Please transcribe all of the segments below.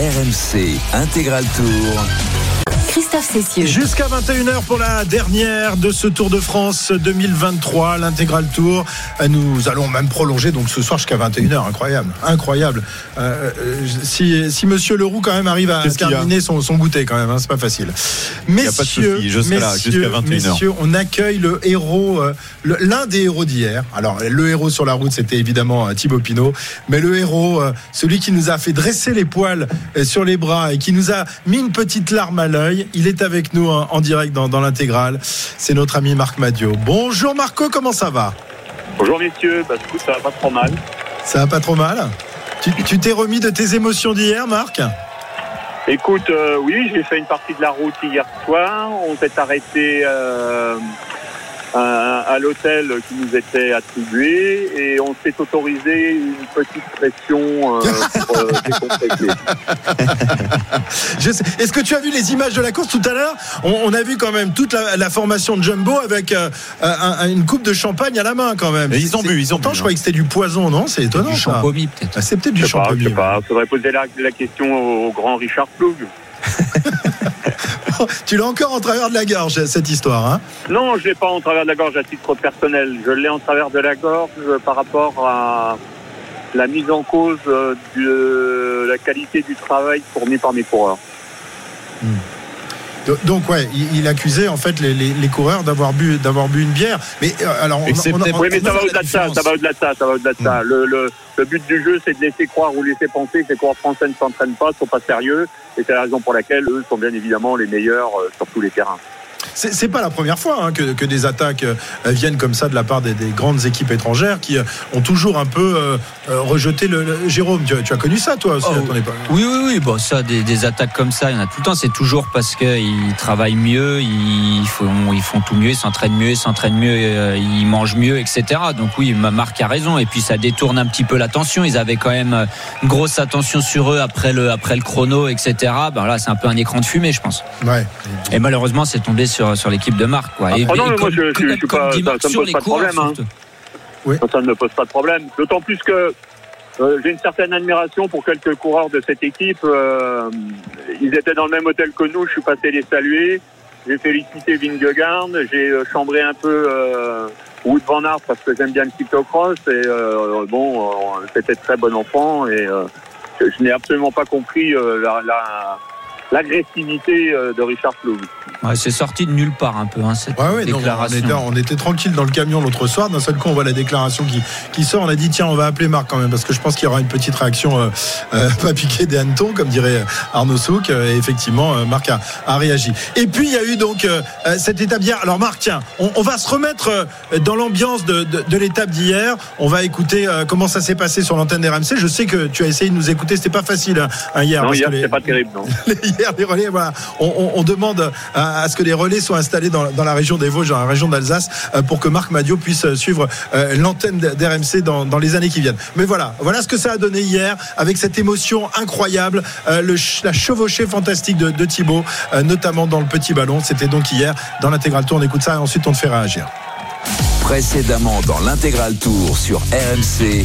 RMC Intégral Tour. Christophe Cessieux. Jusqu'à 21h pour la dernière de ce Tour de France 2023, l'intégral Tour. Euh, Nous allons même prolonger donc ce soir jusqu'à 21h. Incroyable, incroyable. Euh, euh, si, si Monsieur Leroux quand même arrive à y terminer son, son goûter quand même, hein, c'est pas facile. a pas de Messieurs, souci, je serai là messieurs, jusqu'à 21h. messieurs, on accueille le héros, euh, l'un des héros d'hier. Alors le héros sur la route, c'était évidemment euh, Thibaut Pinot, mais le héros, euh, celui qui nous a fait dresser les poils euh, sur les bras et qui nous a mis une petite larme à l'œil, il est avec nous hein, en direct dans, dans l'intégrale. C'est notre ami Marc Madio. Bonjour Marco, comment ça va? Bonjour messieurs, bah, écoute, ça va pas trop mal. Ça va pas trop mal? Tu tu t'es remis de tes émotions d'hier, Marc? Écoute, euh, oui, j'ai fait une partie de la route hier soir. On s'est arrêté euh, à, à l'hôtel qui nous était attribué et on s'est autorisé une petite pression euh, pour euh, décompresser. Je sais- Est-ce que tu as vu les images de la course tout à l'heure? On, on a vu quand même toute la, la formation de Jumbo avec euh, un- une coupe de champagne à la main quand même. Et ils ont bu, ils ont bu, je croyais que c'était du poison, non? C'est étonnant Du peut-être. Ah, c'est peut-être du pas, je champagne. sais pas. Faudrait poser la, la question au grand Richard Ploug. tu l'as encore en travers de la gorge cette histoire. Hein? Non, je l'ai pas en travers de la gorge à titre personnel. Je l'ai en travers de la gorge par rapport à la mise en cause euh, de la qualité du travail fourni par mes coureurs. Do- Donc ouais, il, accusait en fait les, les- les coureurs d'avoir bu d'avoir bu une bière. Mais euh, alors on, Oui, mais ça va au-delà de ça, ça va au-delà de ça, ça va au-delà de ça. Le, le, le but du jeu, c'est de laisser croire ou laisser penser que les coureurs français ne s'entraînent pas, sont pas sérieux, et c'est la raison pour laquelle eux sont bien évidemment les meilleurs euh, sur tous les terrains. C'est pas la première fois hein, que, que des attaques euh, viennent comme ça de la part des, des grandes équipes étrangères qui euh, ont toujours un peu euh, rejeté le, le- Jérôme. Tu, as- tu as connu ça toi aussi Oh, à ton époque Oui, oui, oui. Bon, ça, des, des attaques comme ça, il y en a tout le temps. C'est toujours parce qu'ils travaillent mieux, ils font, ils font tout mieux, ils s'entraînent mieux, ils s'entraînent mieux, ils mangent mieux, etc. Donc oui, ma Marc a raison. Et puis ça détourne un petit peu l'attention. Ils avaient quand même une grosse attention sur eux après le, après le chrono, etc. Ben là, c'est un peu un écran de fumée, je pense. Ouais. Et malheureusement, c'est tombé sur, sur l'équipe de Marc. Quoi. Ah, Et, non, et mais moi, comme, je- je- comme- je suis pas- ça- Marc, ça me sur pose les pas de problème, hein. Ça, ça ne me pose pas de problème. D'autant plus que euh, j'ai une certaine admiration pour quelques coureurs de cette équipe. Euh, ils étaient dans le même hôtel que nous. Je suis passé les saluer. J'ai félicité Vingegaard. J'ai euh, chambré un peu euh, Wood Van Aert parce que j'aime bien le cyclocross. Et euh, bon, euh, c'était très bon enfant. Et euh, je, je n'ai absolument pas compris euh, la- la- l'agressivité de Richard Ploug. Ouais, c'est sorti de nulle part un peu, hein, cette Ouais, ouais, non, on, déclaration. était, on était tranquille dans le camion l'autre soir. D'un seul coup, on voit la déclaration qui, qui sort. On a dit tiens, on va appeler Marc quand même parce que je pense qu'il y aura une petite réaction euh, euh, pas piquée des hannetons, comme dirait Arnaud Souk. Euh, Et effectivement, euh, Marc a, a réagi. Et puis il y a eu donc euh, euh, cette étape d'hier. Alors Marc, tiens, on, on va se remettre euh, dans l'ambiance de, de, de l'étape d'hier. On va écouter euh, comment ça s'est passé sur l'antenne d'RMC. Je sais que tu as essayé de nous écouter. C'était pas facile hein, hier. Non, hier, c'était pas terrible, non. hier les relais voilà on, on- on demande à, à ce que les relais soient installés dans, dans la région des Vosges dans la région d'Alsace euh, pour que Marc Madio puisse euh, suivre euh, l'antenne d'RMC dans, dans les années qui viennent. Mais voilà voilà ce que ça a donné hier avec cette émotion incroyable la chevauchée fantastique de, de Thibaut notamment dans le petit ballon. C'était donc hier dans l'intégral tour. On écoute ça et ensuite on te fait réagir. Précédemment dans l'intégral Tour sur RMC.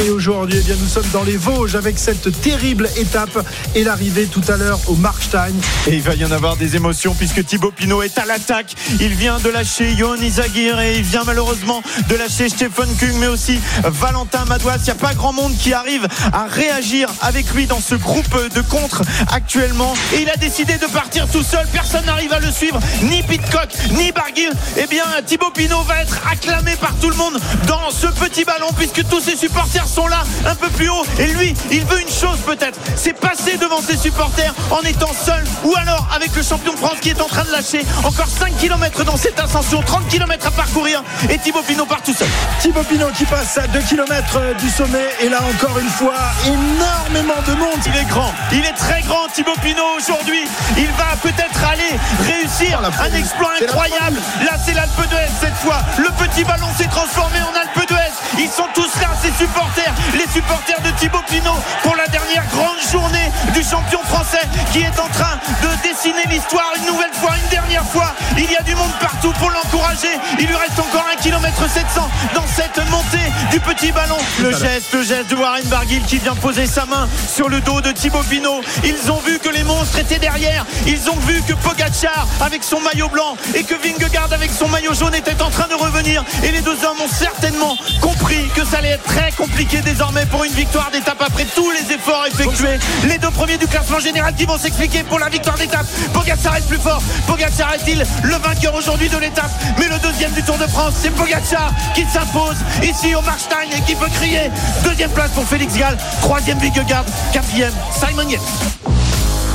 Et aujourd'hui, eh bien, nous sommes dans les Vosges avec cette terrible étape et l'arrivée tout à l'heure au Markstein. Et il va y en avoir des émotions puisque Thibaut Pinot est à l'attaque. Il vient de lâcher Johan Izagir et il vient malheureusement de lâcher Stephen Kung mais aussi Valentin Madouas. Il n'y a pas grand monde qui arrive à réagir avec lui dans ce groupe de contre actuellement. Et il a décidé de partir tout seul. Personne n'arrive à le suivre. Ni Pitcock, ni Barguil. Eh bien, Thibaut Pinot va être acclamé par tout le monde dans ce petit ballon puisque tous ses supporters sont là un peu plus haut. Et lui, il veut une chose peut-être. C'est passer devant ses supporters en étant seul ou alors avec le champion de France qui est en train de lâcher encore 5 km dans cette ascension, 30 km à parcourir. Et Thibaut Pinot part tout seul. Thibaut Pinot qui passe à 2 km du sommet et là encore une fois énormément de monde. Il est grand, il est très grand Thibaut Pinot aujourd'hui. Il va peut-être aller réussir Oh, un exploit incroyable. Là c'est l'Alpe d'Huez cette fois. Le petit ballon s'est transformé en Alpe d'Huez. Ils sont tous là, ses supporters, les supporters de Thibaut Pinot pour la dernière grande journée du champion français qui est en train de dessiner l'histoire une nouvelle fois, une dernière fois. Il y a du monde partout pour l'encourager. Il lui reste encore un kilomètre 700 dans cette montée du petit ballon. Le geste, le geste de Warren Barguil qui vient poser sa main sur le dos de Thibaut Pinot. Ils ont vu que les monstres étaient derrière. Ils ont vu que Pogacar avec son maillot blanc et que Vingegaard avec son maillot jaune était en train de revenir. Et les deux hommes ont certainement compris que ça allait être très compliqué désormais pour une victoire d'étape après tous les efforts effectués. Les deux premiers du classement général qui vont s'expliquer pour la victoire d'étape. Pogacar est plus fort. Pogacar est-il le vainqueur aujourd'hui de l'étape? Mais le deuxième du Tour de France, c'est Pogacar qui s'impose ici au Markstein et qui peut crier. Deuxième place pour Félix Gall. Troisième Vingegaard. Quatrième Simon Yates.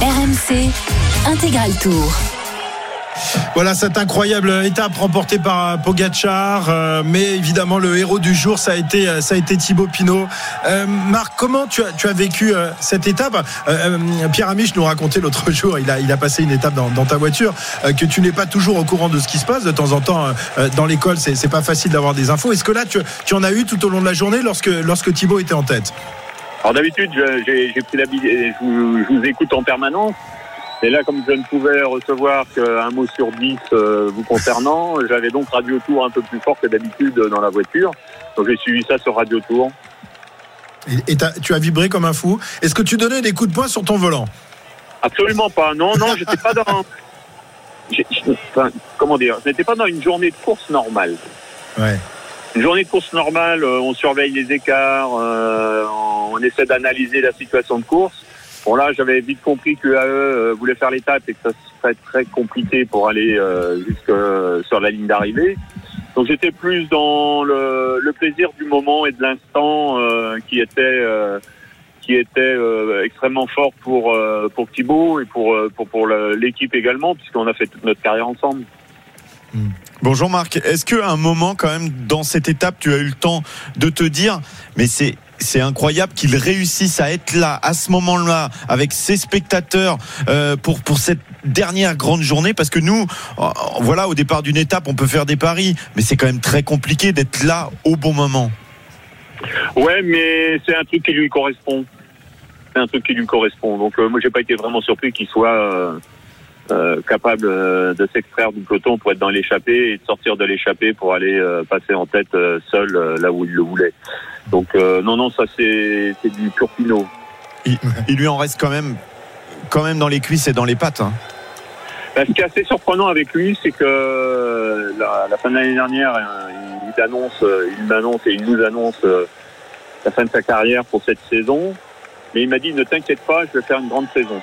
RMC Intégral Tour. Voilà cette incroyable étape remportée par Pogachar, euh, mais évidemment le héros du jour ça a été ça a été Thibaut Pinot. Euh, Marc, comment tu as, tu as vécu euh, cette étape? Euh, Pierre Amiche nous racontait l'autre jour, il a il a passé une étape dans, ta voiture que tu n'es pas toujours au courant de ce qui se passe de temps en temps dans l'école, c'est c'est pas facile d'avoir des infos. Est-ce que là tu, tu en as eu tout au long de la journée lorsque lorsque Thibaut était en tête? Alors d'habitude, j'ai j'ai pris l'habitude, je vous écoute en permanence. Et là, comme je ne pouvais recevoir qu'un mot sur dix euh, vous concernant, j'avais donc Radio Tour un peu plus fort que d'habitude dans la voiture. Donc j'ai suivi ça sur Radio Tour. et, tu as vibré comme un fou. Est-ce que tu donnais des coups de poing sur ton volant? Absolument pas. Non, non, j'étais pas dans. enfin, comment dire Je n'étais pas dans une journée de course normale. Ouais. Une journée de course normale, euh, on surveille les écarts, euh, on essaie d'analyser la situation de course. Bon là, j'avais vite compris que AE euh, voulait faire l'étape et que ça serait très compliqué pour aller euh, jusque euh, sur la ligne d'arrivée. Donc j'étais plus dans le, plaisir du moment et de l'instant euh, qui était euh, qui était euh, extrêmement fort pour euh, pour Thibaut et pour euh, pour l'équipe également puisqu'on a fait toute notre carrière ensemble. Bonjour Marc, est-ce qu'à un moment quand même dans cette étape tu as eu le temps de te dire mais c'est c'est incroyable qu'il réussisse à être là à ce moment-là avec ses spectateurs euh, pour pour cette dernière grande journée parce que nous euh, voilà au départ d'une étape on peut faire des paris mais c'est quand même très compliqué d'être là au bon moment. Ouais, mais c'est un truc qui lui correspond. C'est un truc qui lui correspond. Donc euh, moi, j'ai pas été vraiment surpris qu'il soit euh, euh, capable euh, de s'extraire du peloton pour être dans l'échappée et de sortir de l'échappée pour aller euh, passer en tête seul là où il le voulait. Donc euh, non, non, ça c'est du pur pinot. Il, il lui en reste quand même quand même dans les cuisses et dans les pattes. hein. Ben, ce qui est assez surprenant avec lui, c'est que la, la fin de l'année dernière, euh, il annonce, euh, il m'annonce et il nous annonce la fin de sa carrière pour cette saison. Mais il m'a dit ne t'inquiète pas, je vais faire une grande saison.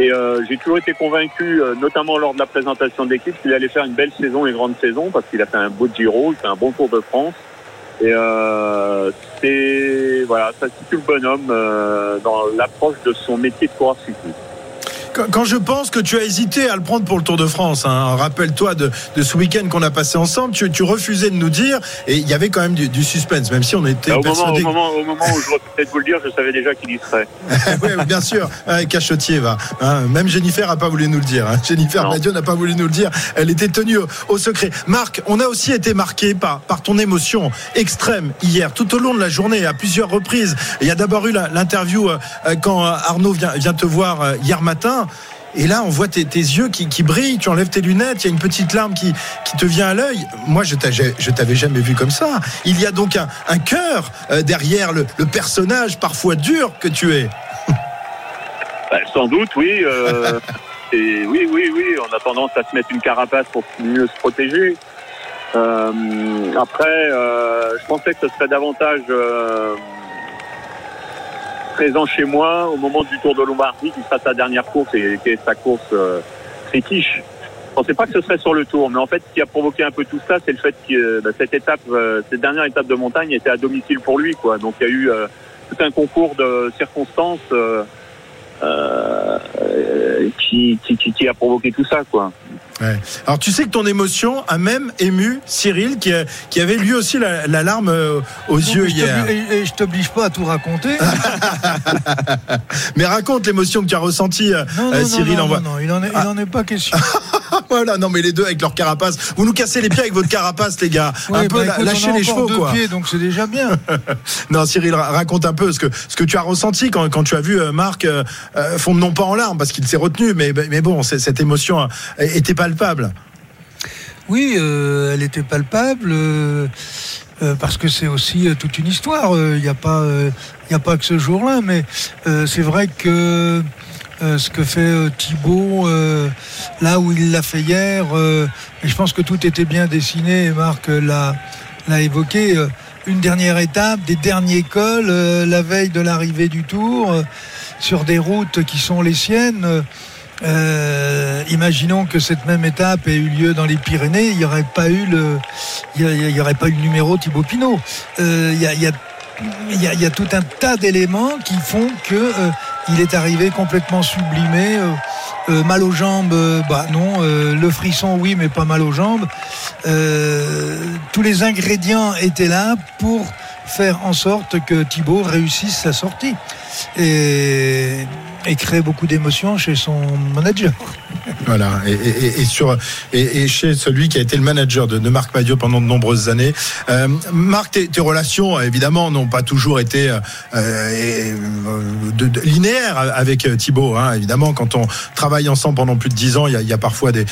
Et euh, j'ai toujours été convaincu, euh, notamment lors de la présentation de l'équipe, qu'il allait faire une belle saison et grande saison parce qu'il a fait un beau Giro, il fait un bon Tour de France. Et euh, c'est voilà, ça situe le bonhomme euh, dans l'approche de son métier de coureur cycliste. Quand je pense que tu as hésité à le prendre pour le Tour de France, hein, rappelle-toi de, de ce week-end qu'on a passé ensemble, tu, tu refusais de nous dire, et il y avait quand même du, du suspense, même si on était Bah, au, moment, au, moment, au moment où je vais peut-être vous le dire, je savais déjà qu'il y serait. oui, bien sûr, Cachotier va. hein. même Jennifer a pas voulu nous le dire. hein. Jennifer. Badiou n'a pas voulu nous le dire. Elle était tenue au, au secret. Marc, on a aussi été marqué par, par ton émotion extrême hier, tout au long de la journée, à plusieurs reprises. Il y a d'abord eu l'interview euh, euh, quand Arnaud vient, vient te voir euh, hier matin. Et là, on voit tes, tes yeux qui, qui brillent, tu enlèves tes lunettes, il y a une petite larme qui, qui te vient à l'œil. Moi, je t'avais jamais vu comme ça. Il y a donc un, un cœur euh, derrière le, le personnage parfois dur que tu es. Bah, sans doute, oui. euh, et oui, oui, oui. On a tendance à se mettre une carapace pour mieux se protéger. Euh, après, euh, je pensais que ce serait davantage présent chez moi au moment du Tour de Lombardie, qui sera sa dernière course et qui est sa course euh, fétiche. Je pensais pas que ce serait sur le Tour, mais en fait, ce qui a provoqué un peu tout ça, c'est le fait que euh, bah, cette étape, euh, cette dernière étape de montagne était à domicile pour lui, quoi. Donc il y a eu euh, tout un concours de circonstances. qui, qui a provoqué tout ça, quoi. Ouais. Alors tu sais que ton émotion a même ému Cyril qui, a- qui avait lui aussi la, la larme euh, aux yeux hier. Et, et je t'oblige pas à tout raconter. Mais raconte l'émotion que tu as ressentie, euh, Non, non, euh, Cyril. non, envoie- non, non, il en est, il en est pas question. voilà, non mais les deux avec leur carapace. Vous nous cassez les pieds avec votre carapace, les gars. un Ouais, peu bah, écoute, lâchez les chevaux, quoi. pieds, donc c'est déjà bien. Non, Cyril, ra- raconte un peu ce que ce que tu as ressenti quand, quand tu as vu euh, Marc euh, euh, fondre non pas en larmes parce qu'il s'est retenu, mais mais bon, cette émotion euh, était palpable. Oui, euh, elle était palpable. euh, euh, parce que c'est aussi toute une histoire. Il n'y a pas, a pas que ce jour-là, mais c'est vrai que ce que fait euh, là où il l'a fait hier, et je pense que tout était bien dessiné. Marc l'a, l'a évoqué. une dernière étape, des derniers cols, la veille de l'arrivée du Tour, sur des routes qui sont les siennes. Euh, imaginons que cette même étape ait eu lieu dans les Pyrénées, il n'y aurait pas eu le, numéro Thibaut Pinot. Il y, a, tout un tas d'éléments qui font que euh, il est arrivé complètement sublimé. euh, euh, mal aux jambes, bah non. le frisson, oui, mais pas mal aux jambes. Tous les ingrédients étaient là pour faire en sorte que Thibaut réussisse sa sortie et crée beaucoup d'émotions chez son manager. Voilà, et, sur et, chez celui qui a été le manager de, Marc Madiot pendant de nombreuses années. Euh, Marc, tes, relations évidemment n'ont pas toujours été euh, euh, linéaires avec Thibaut. Hein, évidemment, quand on travaille ensemble pendant plus de dix ans, il y a, parfois des,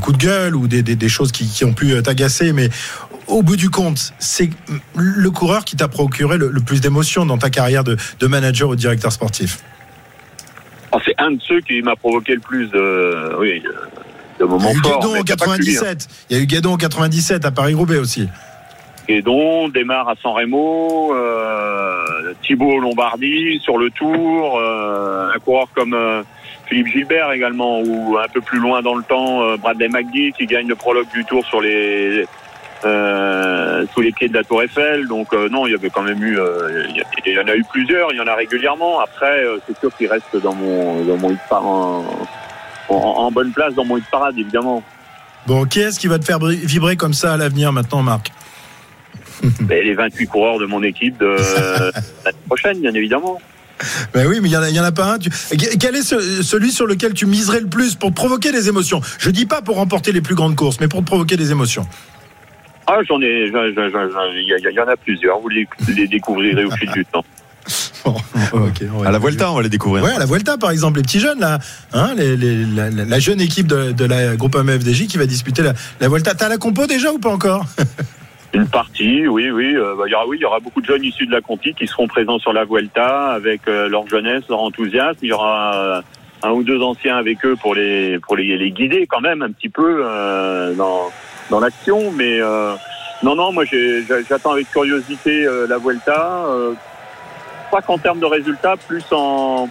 coups de gueule ou des, choses qui, ont pu t'agacer, mais au bout du compte, c'est le coureur qui t'a procuré le, plus d'émotions dans ta carrière de, de manager ou directeur sportif. Un de ceux qui m'a provoqué le plus de, oui, de Il y moments a eu forts. Guédon en c'est pas que lui, hein. 97. Il y a eu Guédon en 97 à Paris-Roubaix aussi. Guédon démarre à San Remo, euh, Thibaut Lombardie sur le Tour, euh, un coureur comme euh, Philippe Gilbert également, ou un peu plus loin dans le temps, euh, Bradley McGee qui gagne le prologue du Tour sur les euh, sous les pieds de la Tour Eiffel. Donc euh, non, il y avait quand même eu, euh, il y, en a eu plusieurs, il y en a régulièrement. Après, c'est sûr qu'il reste dans mon dans mon en, en, en bonne place dans mon hit parade évidemment. Bon, qui est-ce qui va te faire vibrer comme ça à l'avenir maintenant, Marc? Mais les 28 coureurs de mon équipe de l'année prochaine, bien évidemment. Ben oui, mais il y en a, en pas un. Tu- Quel est ce- celui sur lequel tu miserais le plus pour te provoquer des émotions? Je dis pas pour remporter les plus grandes courses, mais pour te provoquer des émotions. Ah, j'en ai, il y, en a plusieurs. Vous les, les découvrirez au fil du temps. Bon, ok, on va À la Vuelta, on va les découvrir. Ouais, à la Vuelta, par exemple, les petits jeunes, là, hein, les- les- la, jeune équipe de, de la groupe MFDJ qui va disputer la, la Vuelta. T'as la compo déjà ou pas encore? Une partie, oui, oui. euh, bah, il y aura, oui, il y aura beaucoup de jeunes issus de la Conti qui seront présents sur la Vuelta avec euh, leur jeunesse, leur enthousiasme. Il y aura euh, un ou deux anciens avec eux pour les pour les, les guider quand même un petit peu euh, dans dans l'action. Mais euh, non, non, moi j'attends avec curiosité euh, la Vuelta. Euh, pas qu'en termes de résultats, plus en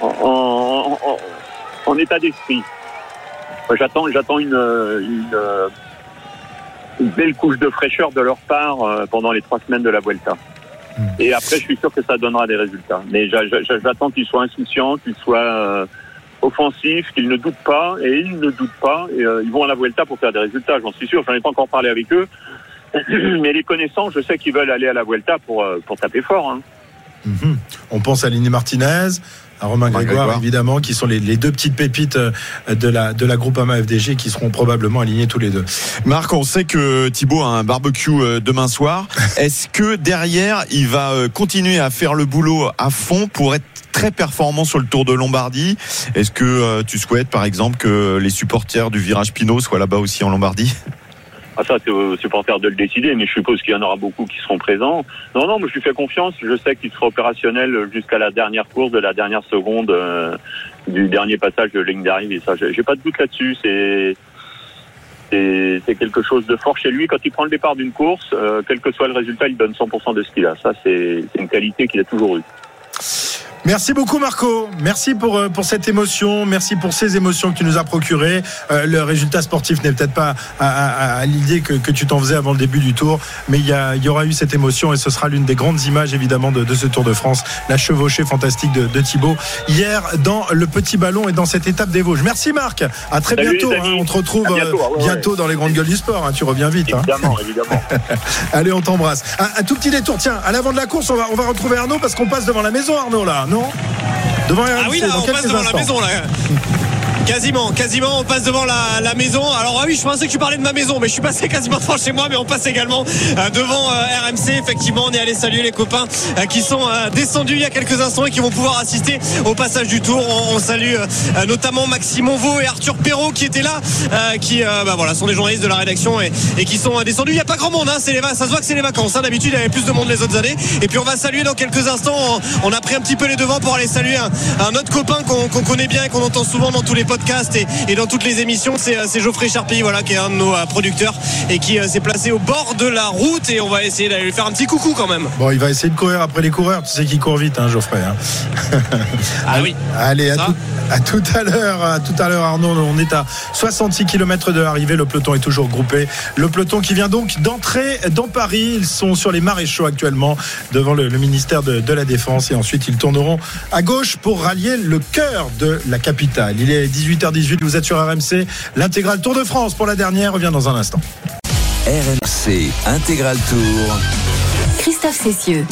en, en, en- en état d'esprit. J'attends, j'attends une, une, une belle couche de fraîcheur de leur part euh, pendant les trois semaines de la Vuelta. Hmm. Et après, je suis sûr que ça donnera des résultats. Mais j'a- j'a- j'attends qu'ils soient insouciants, qu'ils soient offensifs, qu'ils ne doutent pas. Et ils ne doutent pas. Et, euh, ils vont à la Vuelta pour faire des résultats, j'en suis sûr. J'en ai pas encore parlé avec eux. Mais les connaissants, je sais qu'ils veulent aller à la Vuelta pour, euh, pour taper fort. Hein. Mhm. On pense à Liné Martinez, à Romain Romain Grégoire, Grégoire. évidemment, qui sont les, les deux petites pépites euh, de la, de la Groupama FDG qui seront probablement alignés tous les deux. Marc, on sait que Thibaut a un barbecue euh, demain soir. Est-ce que derrière, il va euh, continuer à faire le boulot à fond pour être très performant sur le Tour de Lombardie? Est-ce que tu souhaites, par exemple, que les supporters du Virage Pinot soient là-bas aussi en Lombardie? Ah ça, c'est aux supporters de le décider, mais je suppose qu'il y en aura beaucoup qui seront présents. Non, non, mais je lui fais confiance. Je sais qu'il sera opérationnel jusqu'à la dernière course de la dernière seconde euh, du dernier passage de ligne d'arrivée. Ça, j'ai pas de doute là-dessus. C'est c'est quelque chose de fort chez lui. Quand il prend le départ d'une course, euh, quel que soit le résultat, il donne 100% de ce qu'il a. Ça, c'est une qualité qu'il a toujours eue. Merci beaucoup Marco, merci pour, euh, pour cette émotion, merci pour ces émotions que tu nous as procurées. Euh, le résultat sportif n'est peut-être pas à, à- à l'idée que, que tu t'en faisais avant le début du tour, mais il y, a- il y aura eu cette émotion et ce sera l'une des grandes images évidemment de, de ce Tour de France, la chevauchée fantastique de, de Thibaut hier dans le petit ballon et dans cette étape des Vosges. Merci Marc, à très Salut, bientôt, hein. on te retrouve bientôt, euh, ouais, ouais. bientôt dans les grandes gueules du sport, hein. tu reviens vite. hein. Évidemment, évidemment. Allez, on t'embrasse. Un, un tout petit détour. Tiens, à l'avant de la course, on va, on va retrouver Arnaud parce qu'on passe devant la maison, Arnaud, là, non Devant Ah oui, RMC, là, on passe devant la instants. maison, là. Quasiment, quasiment, on passe devant la, la maison. Alors ah oui, je pensais que tu parlais de ma maison, mais je suis passé quasiment devant chez moi, mais on passe également euh, devant euh, RMC. Effectivement, on est allé saluer les copains euh, qui sont descendus il y a quelques instants et qui vont pouvoir assister au passage du tour. On, salue notamment Maxime Onvaux et Arthur Perrault qui étaient là, qui bah, voilà, sont des journalistes de la rédaction et, qui sont descendus. Il n'y a pas grand monde, hein, ça se voit que c'est les vacances. hein. D'habitude, il y avait plus de monde les autres années. Et puis on va saluer dans quelques instants. On, a pris un petit peu les devants pour aller saluer un, autre copain qu'on qu'on connaît bien et qu'on entend souvent dans tous les podcasts et, et dans toutes les émissions. C'est euh, Geoffrey Charpie, voilà, qui est un de nos euh, producteurs et qui euh, s'est placé au bord de la route. Et on va essayer d'aller lui faire un petit coucou quand même. Bon, il va essayer de courir après les coureurs. Tu sais qu'il court vite, hein, Geoffrey. hein. Ah oui. Allez, à tout, à tout à l'heure, à tout à l'heure, Arnaud. On est à 66 km de l'arrivée. Le peloton est toujours groupé. Le peloton qui vient donc d'entrer dans Paris. Ils sont sur les maréchaux actuellement devant le, le ministère de, de la Défense et ensuite ils tourneront à gauche pour rallier le cœur de la capitale. Il est 18h18. Vous êtes sur RMC. L'intégral Tour de France pour la dernière revient dans un instant. RMC Intégral Tour. Christophe Cessieux.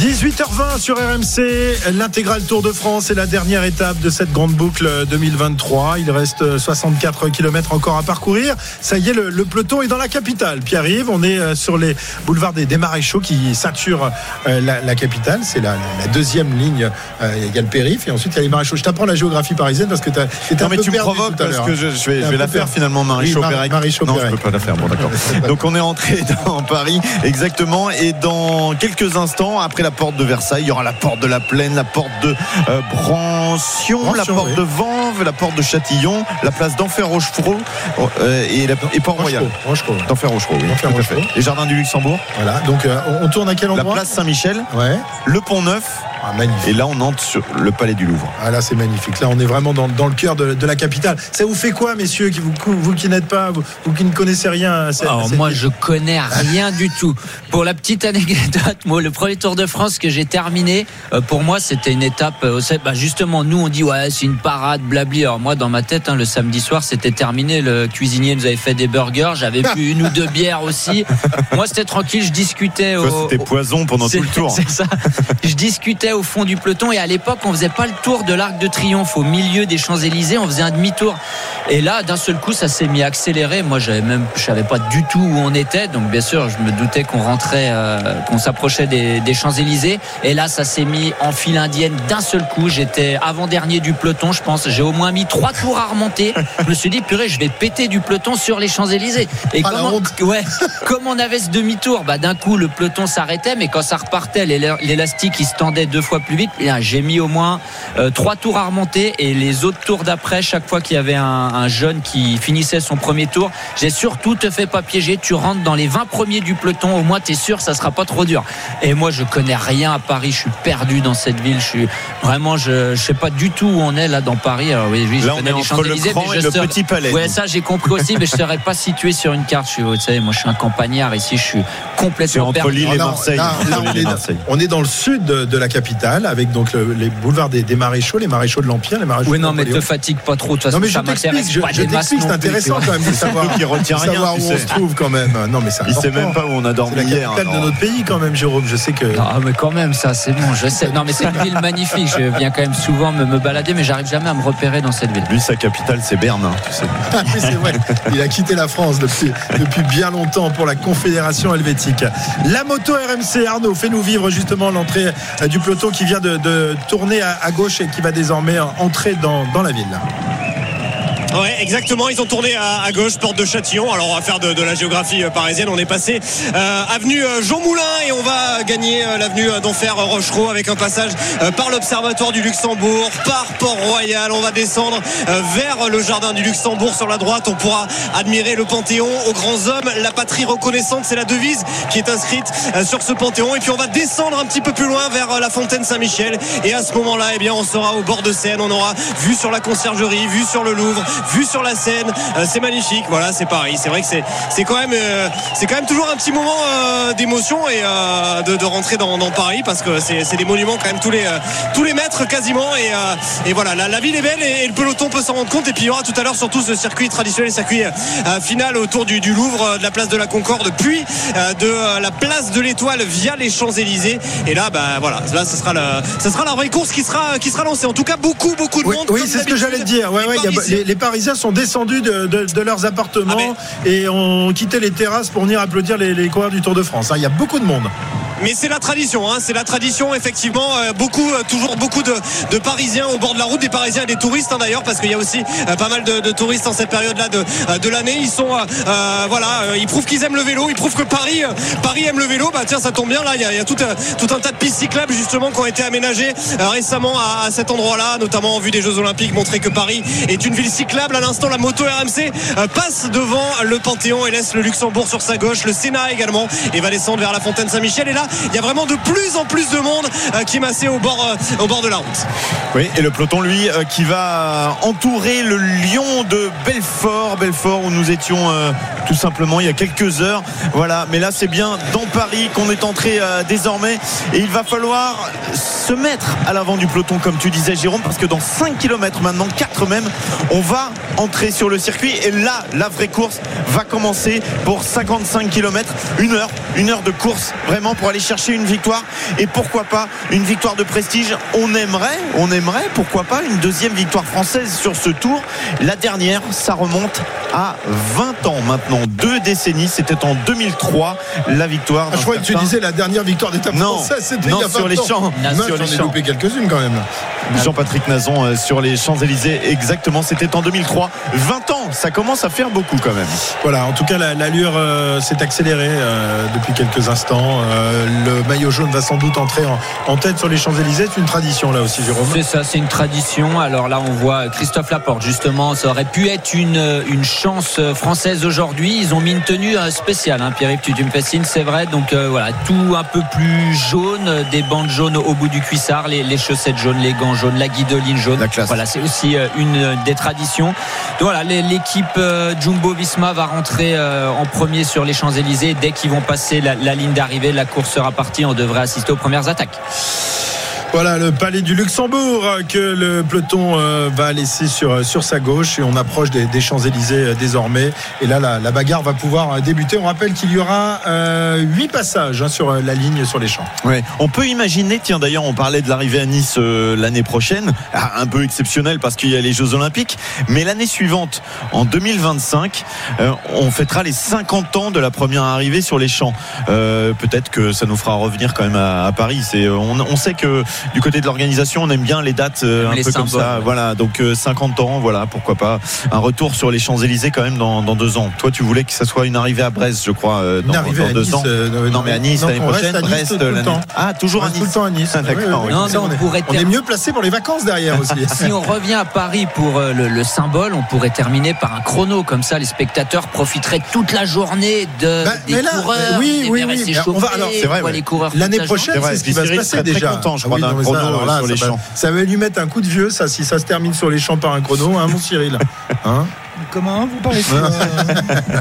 18h20 sur RMC, l'intégral Tour de France est la dernière étape de cette grande boucle 2023. Il reste 64 km encore à parcourir. Ça y est, le, le peloton est dans la capitale. Pierre-Yves, on est euh, sur les boulevards des, des Maréchaux qui saturent euh, la, la capitale. C'est la, la deuxième ligne. Euh, Il y a le périph' et ensuite il y a les Maréchaux. Je t'apprends la géographie parisienne parce que tu Non un mais peu tu me provoques parce que je, je vais, je peu la faire finalement Marie-Chaud Oui, Mar- Pérec. Marie-Chaud Non, je peux pas la faire. Bon d'accord. Donc on est entré dans Paris exactement et dans quelques instants après la porte de Versailles, il y aura la porte de la Plaine, la porte de euh, Brancion, la porte oui. de Vanves, la porte de Châtillon, la place d'Enfer Rochefort euh, et, la- et Port-Royal. Rochereau. D'Enfer Rochefort, oui. D'Enfer tout à fait. Rochefort. Les jardins du Luxembourg, Voilà, donc euh, on, tourne à quel la endroit place Saint-Michel, Ouais, le Pont Neuf ah, magnifique. et là on entre sur le Palais du Louvre. Ah là c'est magnifique. Là on est vraiment dans, dans le cœur de, de la capitale. Ça vous fait quoi messieurs qui vous, vous qui n'êtes pas, vous, vous qui ne connaissez rien à cette- à Alors cette moi ville je connais rien du tout. Pour la petite anecdote, moi le premier Tour de France que j'ai terminé, euh, pour moi c'était une étape. euh, bah, justement nous on dit ouais c'est une parade blabli. Alors moi dans ma tête hein, le samedi soir c'était terminé. Le cuisinier nous avait fait des burgers, j'avais bu une ou deux bières aussi. Moi c'était tranquille, je discutais. Au- c'était poison pendant tout le tour. C'est ça. Je discutais au fond du peloton et à l'époque, on faisait pas le tour de l'Arc de Triomphe au milieu des Champs-Élysées, on faisait un demi-tour. Et là, d'un seul coup, ça s'est mis à accélérer. Moi, j'avais même, je savais pas du tout où on était. Donc, bien sûr, je me doutais qu'on rentrait, euh, qu'on s'approchait des, des Champs-Élysées. Et là, ça s'est mis en file indienne d'un seul coup. J'étais avant-dernier du peloton, je pense. J'ai au moins mis trois tours à remonter. Je me suis dit, purée, je vais péter du peloton sur les Champs-Élysées. Et Ah, comment, ouais, comme on avait ce demi-tour, bah, d'un coup, le peloton s'arrêtait, mais quand ça repartait, l'éla- l'élastique, il se tendait deux fois plus vite. J'ai mis au moins euh, trois tours à remonter et les autres tours d'après, chaque fois qu'il y avait un, un jeune qui finissait son premier tour, j'ai surtout te fais pas piéger, tu rentres dans les 20 premiers du peloton, au moins t'es sûr, ça sera pas trop dur. Et moi, je connais rien à Paris, je suis perdu dans cette ville, je suis vraiment, je, je sais pas du tout où on est là dans Paris. Alors oui, oui je Là, on connais est les entre le Champs-Élysées, et je le Petit Palais. Ouais, ça j'ai compris aussi, mais je serais pas situé sur une carte. Je suis, vous savez, moi je suis un campagnard ici, je suis complètement entre perdu. Lille et Marseille. là, là, Entre on, est, Marseille. on est dans le sud de, de la capitale avec donc le- les boulevards des, des maréchaux, les maréchaux de l'Empire, les maréchaux Oui, de non, mais te fatigue pas trop. De toute façon, Non mais je ça m'intéresse t'explique, je, t'explique, c'est non intéressant quand même de savoir, qui retient de rien, savoir tu où on se trouve quand même. Non mais c'est Il sait même pas où on a dormi C'est la hier. capitale de notre pays quand même, Jérôme. Je sais que. Ah, mais quand même, ça, c'est bon, je sais. Non, mais c'est une ville magnifique. Je viens quand même souvent me, me balader, mais j'arrive jamais à me repérer dans cette ville. Lui, sa capitale, c'est Berne, hein, tu sais. Ah oui, c'est vrai. Il a quitté la France depuis, depuis bien longtemps pour la Confédération helvétique. La moto RMC, Arnaud, fais-nous vivre justement l'entrée euh, du peloton qui vient de, de tourner à, à gauche et qui va désormais entrer dans, dans la ville. Ouais, exactement. Ils ont tourné à, gauche, porte de Châtillon. Alors, on va faire de, la géographie euh, parisienne. On est passé euh, avenue euh, Jean Moulin et on va gagner l'avenue d'Enfer Rochereau avec un passage par l'Observatoire du Luxembourg, par Port-Royal. On va descendre vers le jardin du Luxembourg sur la droite. On pourra admirer le Panthéon aux grands hommes. La patrie reconnaissante, c'est la devise qui est inscrite sur ce Panthéon. Et puis, on va descendre un petit peu plus loin vers la fontaine Saint-Michel. Et à ce moment-là, eh bien, on sera au bord de Seine. On aura vue sur la conciergerie, vue sur le Louvre, vue sur la Seine. Euh, c'est magnifique. Voilà, c'est Paris. C'est vrai que c'est c'est quand même euh, c'est quand même toujours un petit moment euh, d'émotion et euh, de, de rentrer dans, dans Paris parce que c'est c'est des monuments quand même tous les euh, tous les mètres quasiment et euh, et voilà la, la ville est belle et, et le peloton peut s'en rendre compte et puis il y aura tout à l'heure surtout ce circuit traditionnel circuit euh, final autour du, du Louvre de la place de la Concorde puis euh, de la place de l'Étoile via les Champs-Élysées et là bah voilà là ce sera le ce sera la vraie course qui sera qui sera lancée en tout cas beaucoup beaucoup de Oui, monde oui, c'est ce que j'allais dire. Ouais, ouais, y a- les, les Parisiens sont descendus de, de- de leurs appartements et ont quitté les terrasses pour venir applaudir les, les coureurs du Tour de France. hein. Il y a beaucoup de monde. Mais c'est la tradition, hein, c'est la tradition effectivement. euh, beaucoup, euh, toujours beaucoup de, de Parisiens au bord de la route, des Parisiens et des touristes hein, d'ailleurs, parce qu'il y a aussi euh, pas mal de, de touristes en cette période-là de, de l'année. Ils sont, voilà, ils prouvent qu'ils aiment le vélo, ils prouvent que Paris, Paris aime le vélo. Bah tiens, ça tombe bien là. Il y a, tout, un, tas de pistes cyclables justement qui ont été aménagées récemment à, cet endroit-là, notamment en vue des Jeux Olympiques, montrer que Paris est une ville cyclable. À l'instant, la moto RMC passe devant le Panthéon et laisse le Luxembourg sur sa gauche, le Sénat également, et va descendre vers la Fontaine Saint-Michel. Et là, il y a vraiment de plus en plus de monde euh, qui est massé au bord, euh, au bord de la route. Oui, et le peloton, lui, euh, qui va entourer le lion de Belfort, Belfort, où nous étions tout simplement il y a quelques heures. Voilà, mais là, c'est bien dans Paris qu'on est entré désormais. Et il va falloir se mettre à l'avant du peloton, comme tu disais, Jérôme, parce que dans 5 km maintenant, 4 même, on va entrer sur le circuit. Et là, la vraie course va commencer pour 55 km. Une heure, une heure de course, vraiment, pour aller chercher une victoire. Et pourquoi pas une victoire de prestige On aimerait, on aimerait, pourquoi pas, une deuxième victoire française sur ce tour. La dernière, ça remonte à 20 ans maintenant, deux décennies. C'était en 2003, la victoire. Ah, je croyais que tu disais la dernière victoire d'étape française. C'était non, il y a sur 20 les champs. J'en ai loupé quelques-unes quand même. Jean-Patrick Nazon euh, sur les Champs-Élysées. Exactement, c'était en 2003. 20 ans, ça commence à faire beaucoup quand même. Voilà, en tout cas, la- l'allure euh, s'est accélérée euh, depuis quelques instants. Euh, le maillot jaune va sans doute entrer en, en tête sur les Champs-Élysées. C'est une tradition là aussi, Jérôme. C'est ça, c'est une tradition. Alors là, on voit Christophe Laporte, justement. Ça aurait pu être une, une chance française aujourd'hui. Ils ont mis une tenue euh, spéciale, hein, Pierre-Yves, tu, tu me fais signe, c'est vrai. Donc euh, voilà, tout un peu plus jaune, des bandes jaunes au bout du cuissard, les, les chaussettes jaunes, les gants jaunes, la guidoline jaune. La classe. Voilà, c'est aussi une des traditions. Donc voilà, les- l'équipe euh, Jumbo Visma va rentrer euh, en premier sur les Champs-Élysées. Dès qu'ils vont passer la, la ligne d'arrivée, la course sera partie. On devrait assister aux premières attaques. Voilà le palais du Luxembourg que le peloton euh, va laisser sur, euh, sur sa gauche et on approche des, Champs-Élysées euh, désormais. Et là, la, bagarre va pouvoir débuter. On rappelle qu'il y aura euh, huit passages hein, sur la ligne sur les champs. Ouais. On peut imaginer, tiens d'ailleurs on parlait de l'arrivée à Nice l'année prochaine, Ah, un peu exceptionnel parce qu'il y a les Jeux Olympiques, mais l'année suivante, en 2025, euh, on fêtera les 50 ans de la première arrivée sur les champs. Peut-être que ça nous fera revenir quand même à, Paris. On, on sait que du côté de l'organisation, on aime bien les dates euh, un Les peu comme ça. ouais. Voilà, donc euh, 50 ans, voilà, pourquoi pas un retour sur les Champs Élysées quand même dans, dans deux ans. Toi, tu voulais que ça soit une arrivée à Brest, je crois, euh, dans, Une arrivée dans à deux Nice, ans. euh, non, mais à Nice non, l'année prochaine, à Nice Brest tout le l'année. temps. Ah, toujours On à Nice. tout le temps à Nice. Ah, oui. Non, on est, pourrait on est ter- mieux placé pour les vacances derrière aussi. Si on revient à Paris pour euh, le, le symbole, on pourrait terminer par un chrono. Comme ça, les spectateurs profiteraient toute la journée de, Bah, des là, coureurs. euh, oui, oui, oui. On va- alors, c'est vrai, on voit ouais. les coureurs L'année prochaine, C'est ce qui va se passer déjà. content, je Ah crois, chrono, alors là, sur les ça va- champs. Ça va lui mettre un coup de vieux, ça, si ça se termine sur les champs par un chrono, hein, mon Cyril. Hein Comment vous parlez euh,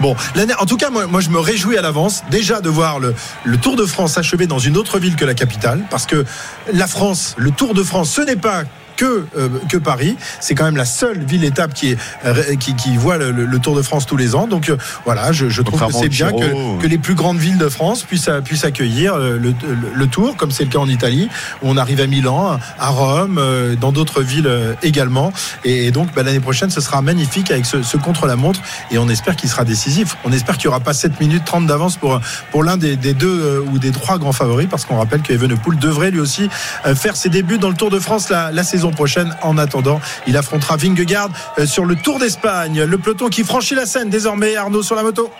Bon, l'année- en tout cas, moi, moi, je me réjouis à l'avance déjà de voir le, le Tour de France achevé dans une autre ville que la capitale, parce que la France, le Tour de France, ce n'est pas que, euh, que Paris. C'est quand même la seule ville-étape qui, est, euh, qui, qui voit le, Tour de France tous les ans. Donc euh, voilà, je, je trouve que c'est bien que, que les plus grandes villes de France puissent, puissent accueillir le, le- le Tour, comme c'est le cas en Italie, où on arrive à Milan, à Rome, dans d'autres villes également. Et, donc bah, l'année prochaine, ce sera magnifique avec ce, ce contre-la-montre. Et on espère qu'il sera décisif. On espère qu'il n'y aura pas 7 minutes 30 d'avance pour, pour l'un des, des deux ou des trois grands favoris, parce qu'on rappelle que Evenepoel devrait lui aussi faire ses débuts dans le Tour de France la, la saison prochaine. En attendant, il affrontera Vingegaard euh, sur le Tour d'Espagne. Le peloton qui franchit la Seine désormais, Arnaud sur la moto.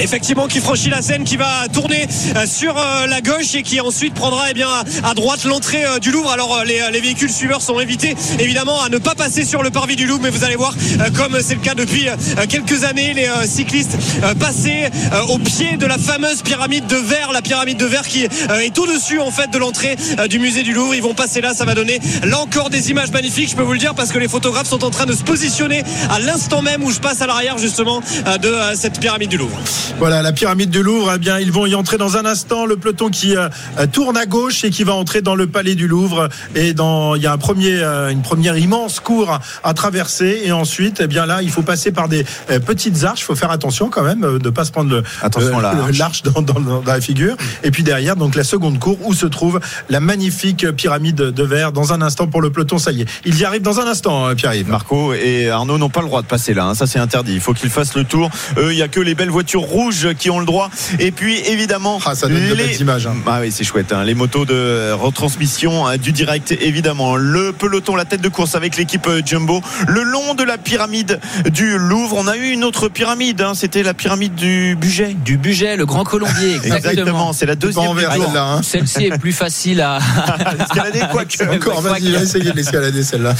Effectivement qui franchit la scène qui va tourner euh, sur euh, la gauche et qui ensuite prendra eh bien à droite l'entrée euh, du Louvre. Alors les, les, véhicules suiveurs sont invités évidemment à ne pas passer sur le parvis du Louvre mais vous allez voir comme c'est le cas depuis quelques années les cyclistes passer au pied de la fameuse pyramide de verre la pyramide de verre qui est au-dessus en fait de l'entrée du musée du Louvre. Ils vont passer là ça va donner là encore des images magnifiques je peux vous le dire parce que les photographes sont en train de se positionner à l'instant même où je passe à l'arrière justement de cette pyramide du Louvre voilà la pyramide du Louvre eh bien ils vont y entrer dans un instant. Le peloton qui euh, tourne à gauche et qui va entrer dans le palais du Louvre. Et dans il y a un premier euh, une première immense cour à traverser. Et ensuite eh bien là il faut passer par des euh, petites arches. Il faut faire attention quand même de pas se prendre attention l'arche dans, dans, dans, la figure. Et puis derrière donc la seconde cour où se trouve la magnifique pyramide de verre. Dans un instant pour le peloton ça y est. Ils y arrivent dans un instant Pierre-Yves. Marco et Arnaud n'ont pas le droit de passer là hein. ça c'est interdit. Il faut qu'ils fassent le tour. Eux il y a que les belles voitures rouges qui ont le droit et puis évidemment ah, ça donne les... images. Hein. Ah oui, c'est chouette. Hein. Les motos de retransmission hein, du direct, évidemment. Le peloton, la tête de course avec l'équipe euh, Jumbo. Le long de la pyramide du Louvre. On a eu une autre pyramide. Hein. C'était la pyramide du budget. Du budget, le Grand Colombier. Exactement. C'est la deuxième. Celle-ci est plus facile à escalader, quoique. Encore, vas-y, essayer de l'escalader celle-là.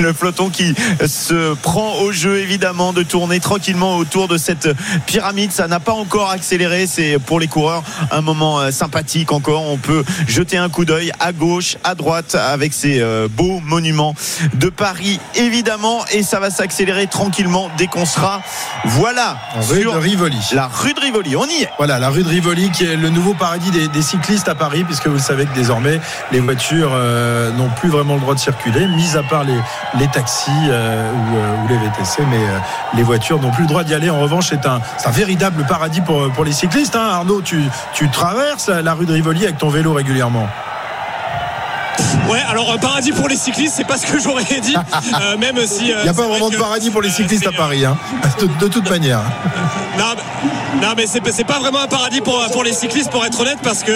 le peloton qui se prend au jeu, évidemment, de tourner tranquillement autour de cette pyramide. Ça n'a pas encore accéléré. C'est pour les coureurs un moment euh, sympathique encore. On peut jeter un coup d'œil à gauche, à droite avec ces euh, beaux monuments de Paris évidemment et ça va s'accélérer tranquillement dès qu'on sera voilà rue de Rivoli. La rue de Rivoli, on y est. Voilà la rue de Rivoli qui est le nouveau paradis des, cyclistes à Paris puisque vous savez que désormais les voitures euh, n'ont plus vraiment le droit de circuler, mis à part les, les taxis ou, les VTC, mais les voitures n'ont plus le droit d'y aller. En revanche, c'est un, un, véritable paradis pour, pour les cyclistes. Hein. Arnaud, tu traverses la rue de Rivoli avec ton vélo régulièrement Ouais, alors euh, paradis pour les cyclistes, c'est pas ce que j'aurais dit. Euh, même si. Il n'y a pas vraiment de paradis pour les cyclistes à Paris, hein, de, toute manière. Non, mais, c'est pas vraiment un paradis pour, pour les cyclistes, pour être honnête, parce que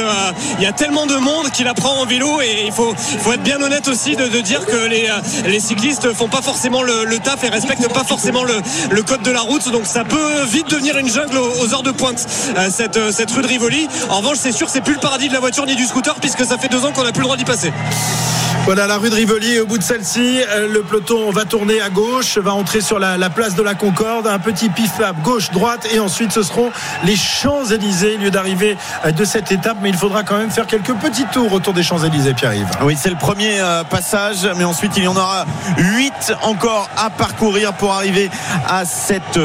il y a tellement de monde qui l'apprend en vélo et il faut, faut être bien honnête aussi de, dire que les, les cyclistes font pas forcément le, taf et respectent pas forcément le, le, code de la route. Donc ça peut vite devenir une jungle aux, heures de pointe, cette, cette rue de Rivoli. En revanche, c'est sûr, c'est plus le paradis de la voiture ni du scooter, puisque ça fait deux ans qu'on n'a plus le droit d'y passer. Voilà la rue de Rivoli. Au bout de celle-ci, euh, le peloton va tourner à gauche, va entrer sur la, place de la Concorde, un petit pif-paf gauche-droite, et ensuite ce seront les Champs-Élysées, lieu d'arrivée euh, de cette étape. Mais il faudra quand même faire quelques petits tours autour des Champs-Élysées, Pierre-Yves. Oui, c'est le premier euh, passage, mais ensuite il y en aura huit encore à parcourir pour arriver à cette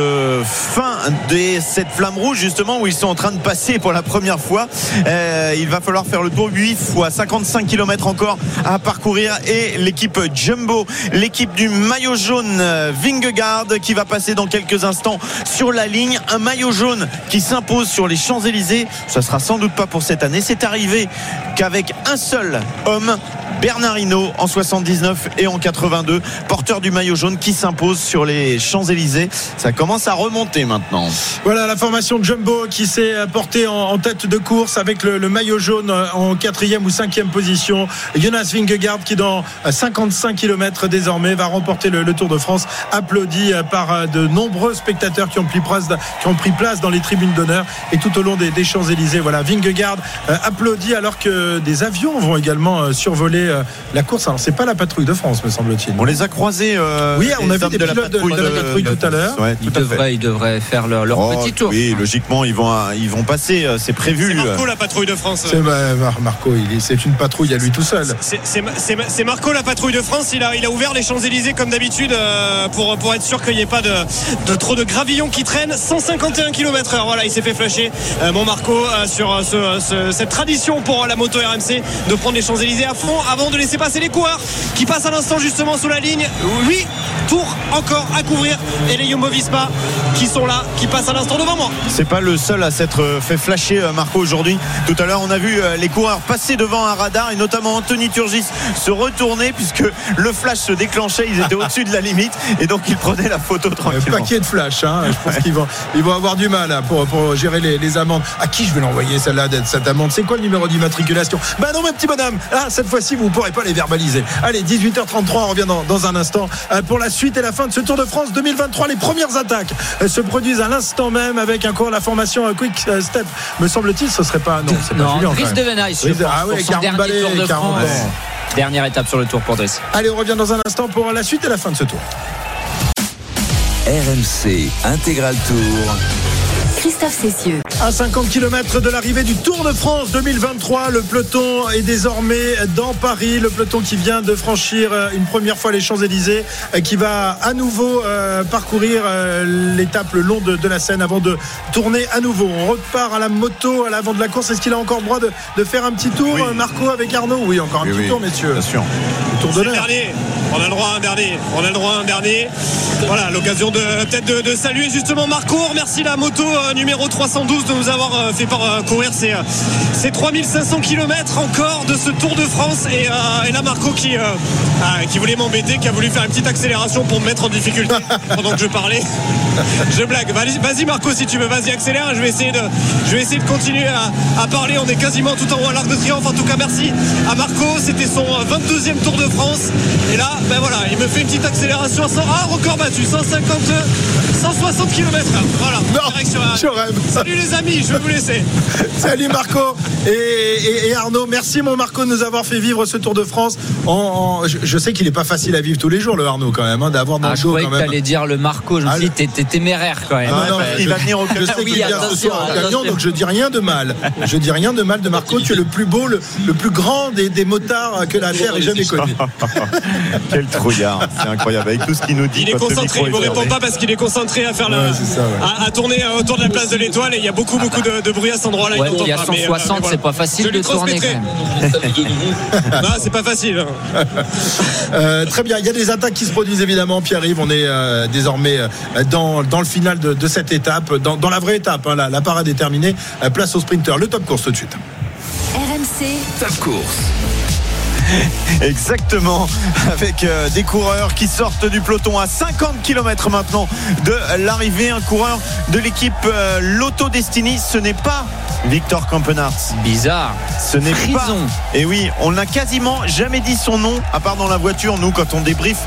fin de cette flamme rouge, justement, où ils sont en train de passer pour la première fois. il va falloir faire le tour 8 fois 55 km encore à parcourir et l'équipe Jumbo, l'équipe du maillot jaune euh, Vingegaard qui va passer dans quelques instants sur la ligne. Un maillot jaune qui s'impose sur les Champs-Élysées. Ça sera sans doute pas pour cette année. C'est arrivé qu'avec un seul homme, Bernard Hinault en 79 et en 82, porteur du maillot jaune qui s'impose sur les Champs-Élysées. Ça commence à remonter maintenant. Voilà la formation Jumbo qui s'est portée en, tête de course avec le, maillot jaune en quatrième ou cinquième position. Jonas Vingegaard qui dans 55 km désormais va remporter le, Tour de France, applaudi par de nombreux spectateurs qui ont pris place, dans les tribunes d'honneur et tout au long des, Champs-Élysées. Voilà, Vingegaard euh, applaudi alors que des avions vont également euh, survoler euh, la course. Alors c'est pas la patrouille de France, me semble-t-il. On les a croisés. oui, on a vu des pilotes de, la patrouille, tout à l'heure. ils, devraient, ils, devraient, faire leur, oh, petit tour. Oui, logiquement, ils vont, ils vont passer. C'est prévu. C'est Marco la patrouille de France. C'est Marco, c'est une patrouille à lui tout seul. C'est Marco la patrouille de France. Il a, il a ouvert les Champs-Élysées comme d'habitude pour, pour être sûr qu'il n'y ait pas de, de, trop de gravillons qui traînent. 151 km/h. Voilà, il s'est fait flasher mon Marco sur ce, cette tradition pour la moto RMC de prendre les Champs-Élysées à fond avant de laisser passer les coureurs qui passent à l'instant justement sous la ligne. Oui, tour encore à couvrir et les Jumbo Visma qui sont là, qui passent à l'instant devant moi. C'est pas le seul à s'être fait flasher euh, Marco aujourd'hui. Tout à l'heure, on a vu euh, les coureurs passer devant un radar et notamment Anthony Turgis se retourner puisque le flash se déclenchait. Ils étaient au-dessus de la limite et donc ils prenaient la photo tranquillement. Un paquet de flash. Hein. Je pense qu'ils vont, ils vont avoir du mal hein, pour, pour gérer les, les, amendes. À qui je vais l'envoyer celle-là, cette amende? C'est quoi le numéro d'immatriculation? Bah non, mon petit bonhomme. Ah, cette fois-ci, vous ne pourrez pas les verbaliser. Allez, 18h33, on revient dans, dans un instant. euh, pour la suite et la fin de ce Tour de France 2023. Les premières attaques euh, se produisent à l'instant même avec un cours la formation euh, Quick Step. Me semble-t-il, ce serait pas non, c'est pas Julien, même. de de- ah ouais, pour son 40 dernier balais, Tour de 40 France. balais. Dernière étape sur le Tour pour Driss. Allez, on revient dans un instant pour la suite et la fin de ce tour. RMC Intégral Tour. Christophe Cessieux. À 50 km de l'arrivée du Tour de France 2023, le peloton est désormais dans Paris. Le peloton qui vient de franchir euh, une première fois les Champs-Élysées, euh, qui va à nouveau euh, parcourir l'étape le long de, de la Seine avant de tourner à nouveau. On repart à la moto à l'avant de la course. Est-ce qu'il a encore le droit de, de faire un petit tour, Oui. Marco, avec Arnaud? Oui, encore un Oui, petit oui, tour, messieurs. Bien sûr. Le tour d'honneur. dernier. On a le droit à un dernier. On a le droit à un dernier. Voilà, l'occasion de peut-être de, de saluer justement Marco. Remercie la moto euh, numéro 312 de nous avoir euh, fait parcourir ces, euh, ces 3500 km encore de ce Tour de France. Et, euh, et là, Marco qui, euh, ah, qui voulait m'embêter, qui a voulu faire une petite accélération pour me mettre en difficulté pendant que je parlais. Je blague. Vas-y, Marco, si tu veux, vas-y, accélère. Je vais essayer de, je vais essayer de continuer à, à parler. On est quasiment tout en haut à l'Arc de Triomphe. En tout cas, merci à Marco. C'était son euh, 22e Tour de France. Et là, ben voilà, il me fait une petite accélération à 100. Ah, record battu, 150, 160 km. Voilà. Non, Direction à- je rêve. Salut les amis, je vais vous laisser. Salut Marco et, et- et Arnaud. Merci mon Marco de nous avoir fait vivre ce Tour de France. En- en- je, je sais qu'il n'est pas facile à vivre tous les jours le Arnaud quand même, hein, d'avoir dans Ah, le je dos croyais quand que même. t'allais dire le Marco. Je me Ah, suis dit, t'es- t'es téméraire quand même. Ah, non, non, il je- va venir au Je sais Oui, qu'il vient ce soir attention. donc je dis rien de mal. Je dis rien de mal de Marco. Tu es le plus beau, le, le plus grand des, des motards que la Terre ait jamais connu. Quel trouillard. C'est incroyable. Avec tout ce qu'il nous dit. Il est concentré, il vous est répond pas parce qu'il est concentré à faire la, Ouais, c'est ça, ouais. à, à tourner euh, autour de la place de l'Étoile et il y a beaucoup beaucoup de, de bruit à cet endroit-là. Ouais, il y a pas, mais, euh, 160, mais voilà. c'est pas facile Je de tourner. Non, c'est pas facile. Euh, très bien, il y a des attaques qui se produisent évidemment. Pierre-Yves, on est euh, désormais euh, dans, dans le final de, de cette étape, dans, dans la vraie étape. hein, la, la parade est terminée. Euh, place au sprinter. Le top course tout de suite. RMC, Top course. Exactement, avec euh, des coureurs qui sortent du peloton à 50 km maintenant de l'arrivée. Un coureur de l'équipe euh, Lotto Destiny, ce n'est pas Victor Campenarts. Bizarre. Ce n'est pas. Frison. Et oui, on n'a quasiment jamais dit son nom, à part dans la voiture, nous, quand on débrief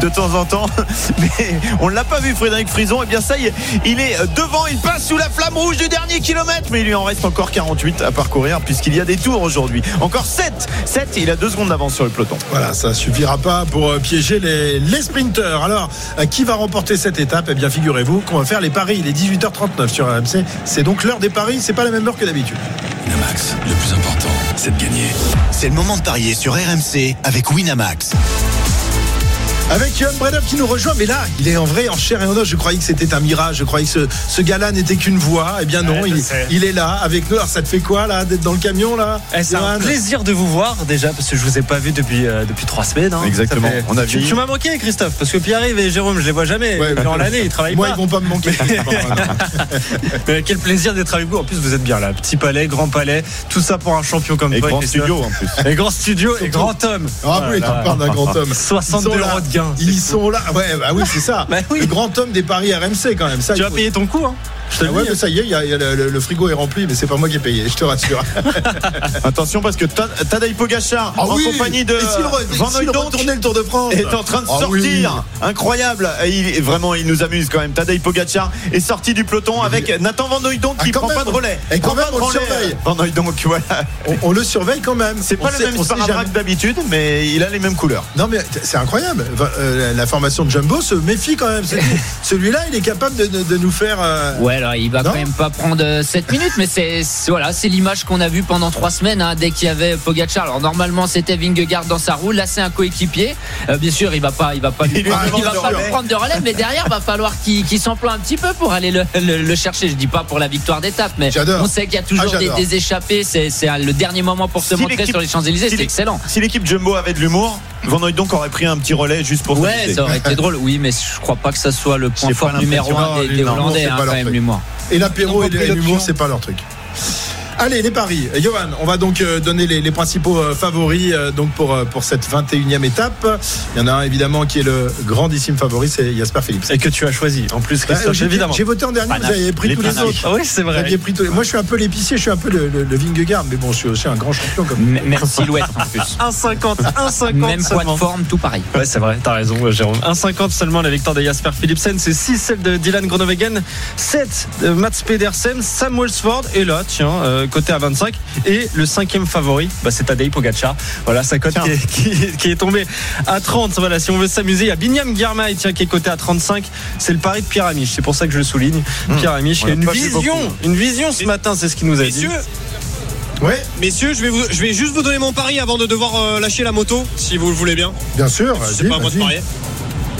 de temps en temps. Mais on ne l'a pas vu, Frédéric Frison. Et bien ça y est, il est devant, il passe sous la flamme rouge du dernier kilomètre. Mais il lui en reste encore 48 à parcourir, puisqu'il y a des tours aujourd'hui. Encore 7. 7, il a deux secondes d'avance sur le peloton. Voilà, ça suffira pas pour euh, piéger les, les sprinteurs. Alors, euh, qui va remporter cette étape? Eh bien, figurez-vous qu'on va faire les paris. Il est 18h39 sur RMC. C'est donc l'heure des paris. C'est pas la même heure que d'habitude. Winamax, le plus important, c'est de gagner. C'est le moment de parier sur RMC avec Winamax. Avec Johan Bredov qui nous rejoint, mais là, il est en vrai en chair et en os. Je croyais que c'était un mirage. Je croyais que ce, ce gars-là n'était qu'une voix. Eh bien non, Ouais, il, est là avec nous. Alors, ça te fait quoi là d'être dans le camion là Eh, c'est un plaisir de vous voir déjà parce que je vous ai pas vu depuis euh, depuis trois semaines. hein. Exactement. Fait- On a tu, vieilli. tu m'as manqué Christophe parce que Pierre-Yves et Jérôme je les vois jamais. Ouais, Durant l'année ils travaillent Moi, pas. ils vont pas me manquer. Mais quel plaisir d'être avec vous. En plus vous êtes bien là. Petit palais, grand palais, tout ça pour un champion comme Et toi. grand studio en plus. Et grand studio et grand homme. Ah oui, tu parles d'un grand homme. 62 Ils sont là. euros de gain. Ils sont là. Ouais, bah oui, c'est ça. Bah oui. Le grand homme des paris RMC quand même. Ça, Tu vas faut- payer ton coup hein. Je te Ah ouais, dis. mais ça y est, il y a- il y a le, le- le frigo est rempli, mais c'est pas moi qui ai payé, je te rassure. Attention parce que Ta- Tadej Pogacar Ah en oui compagnie de re- Van Hooydonk le Tour de France est en train de Ah sortir. oui. Incroyable. Il, vraiment, il nous amuse quand même. Tadej Pogacar est sorti du peloton avec Nathan Van Hooydonk qui prend même. pas de relais. Et quand même, on le surveille. Van Hooydonk, voilà. on, on le surveille quand même. C'est On pas le sait- même sparadrap d'habitude, mais il a les mêmes couleurs. Non mais c'est incroyable. Euh, la formation de Jumbo se méfie quand même. Celui-là, il est capable de, de- de nous faire. euh, Ouais, alors il va Non quand même pas prendre 7 minutes, mais c'est voilà, c'est l'image qu'on a vue pendant 3 semaines hein, dès qu'il y avait Pogacar. Alors normalement c'était Vingegaard dans sa roue, là c'est un coéquipier. Euh, bien sûr, il va pas, il va pas, lui prendre, il va de pas lui prendre de relais, mais derrière va falloir qu'il qu'il s'emploie un petit peu pour aller le, le- le chercher. Je dis pas pour la victoire d'étape, mais on sait qu'il y a toujours Ah, des, échappés. C'est le dernier moment pour se Si montrer sur les Champs Élysées. si C'est excellent. Si l'équipe Jumbo avait de l'humour, Van Hooydonk aurait pris un petit relais juste pour Ouais, ça aurait été drôle. Oui, mais je crois pas que ça soit le point fort numéro un des, Hollandais, hein, pas quand même l'humour. Et l'apéro et l'humour, c'est pas leur truc. Allez, les paris. Johan, on va donc euh, donner les, les principaux euh, favoris euh, donc pour, pour cette 21e étape. Il y en a un évidemment qui est le grandissime favori, c'est Jasper Philippe. Et que tu as choisi. En plus, Bah, Christophe, j'ai- évidemment. J'ai voté en dernier, vous Panache. avez pris Les tous les autres. Ah oui, c'est Vous vrai. aviez pris tous les- Moi, je suis un peu l'épicier, je suis un peu le, le, le Vingegaard, mais bon, je suis aussi un grand champion comme Même silhouette en plus. 1,50, 1,50 Même poids seulement. de forme, tout pareil. Ouais, c'est vrai, t'as raison, Jérôme. 1,50 seulement la victoire de Jasper Philipsen, c'est 6 celle de Dylan Groenewegen, 7 de Mats Pedersen, Sam Welsford, et là, tiens, euh, côté à 25. Et le cinquième favori, bah, c'est Tadej Pogacar. Voilà, sa cote qui est, qui, qui est tombée à 30. Voilà, si on veut s'amuser, il y a Binyam Girmay, tiens, qui est coté à 35. C'est le pari de Pierre Amiche, c'est pour ça que je le souligne. Pierre Amiche, on il y a une vision, beaucoup. une vision ce matin, c'est ce qu'il nous a dit. Messieurs, Ouais, messieurs, je vais, vous, je vais juste vous donner mon pari avant de devoir euh, lâcher la moto, si vous le voulez bien. bien sûr. C'est pas à moi de parier.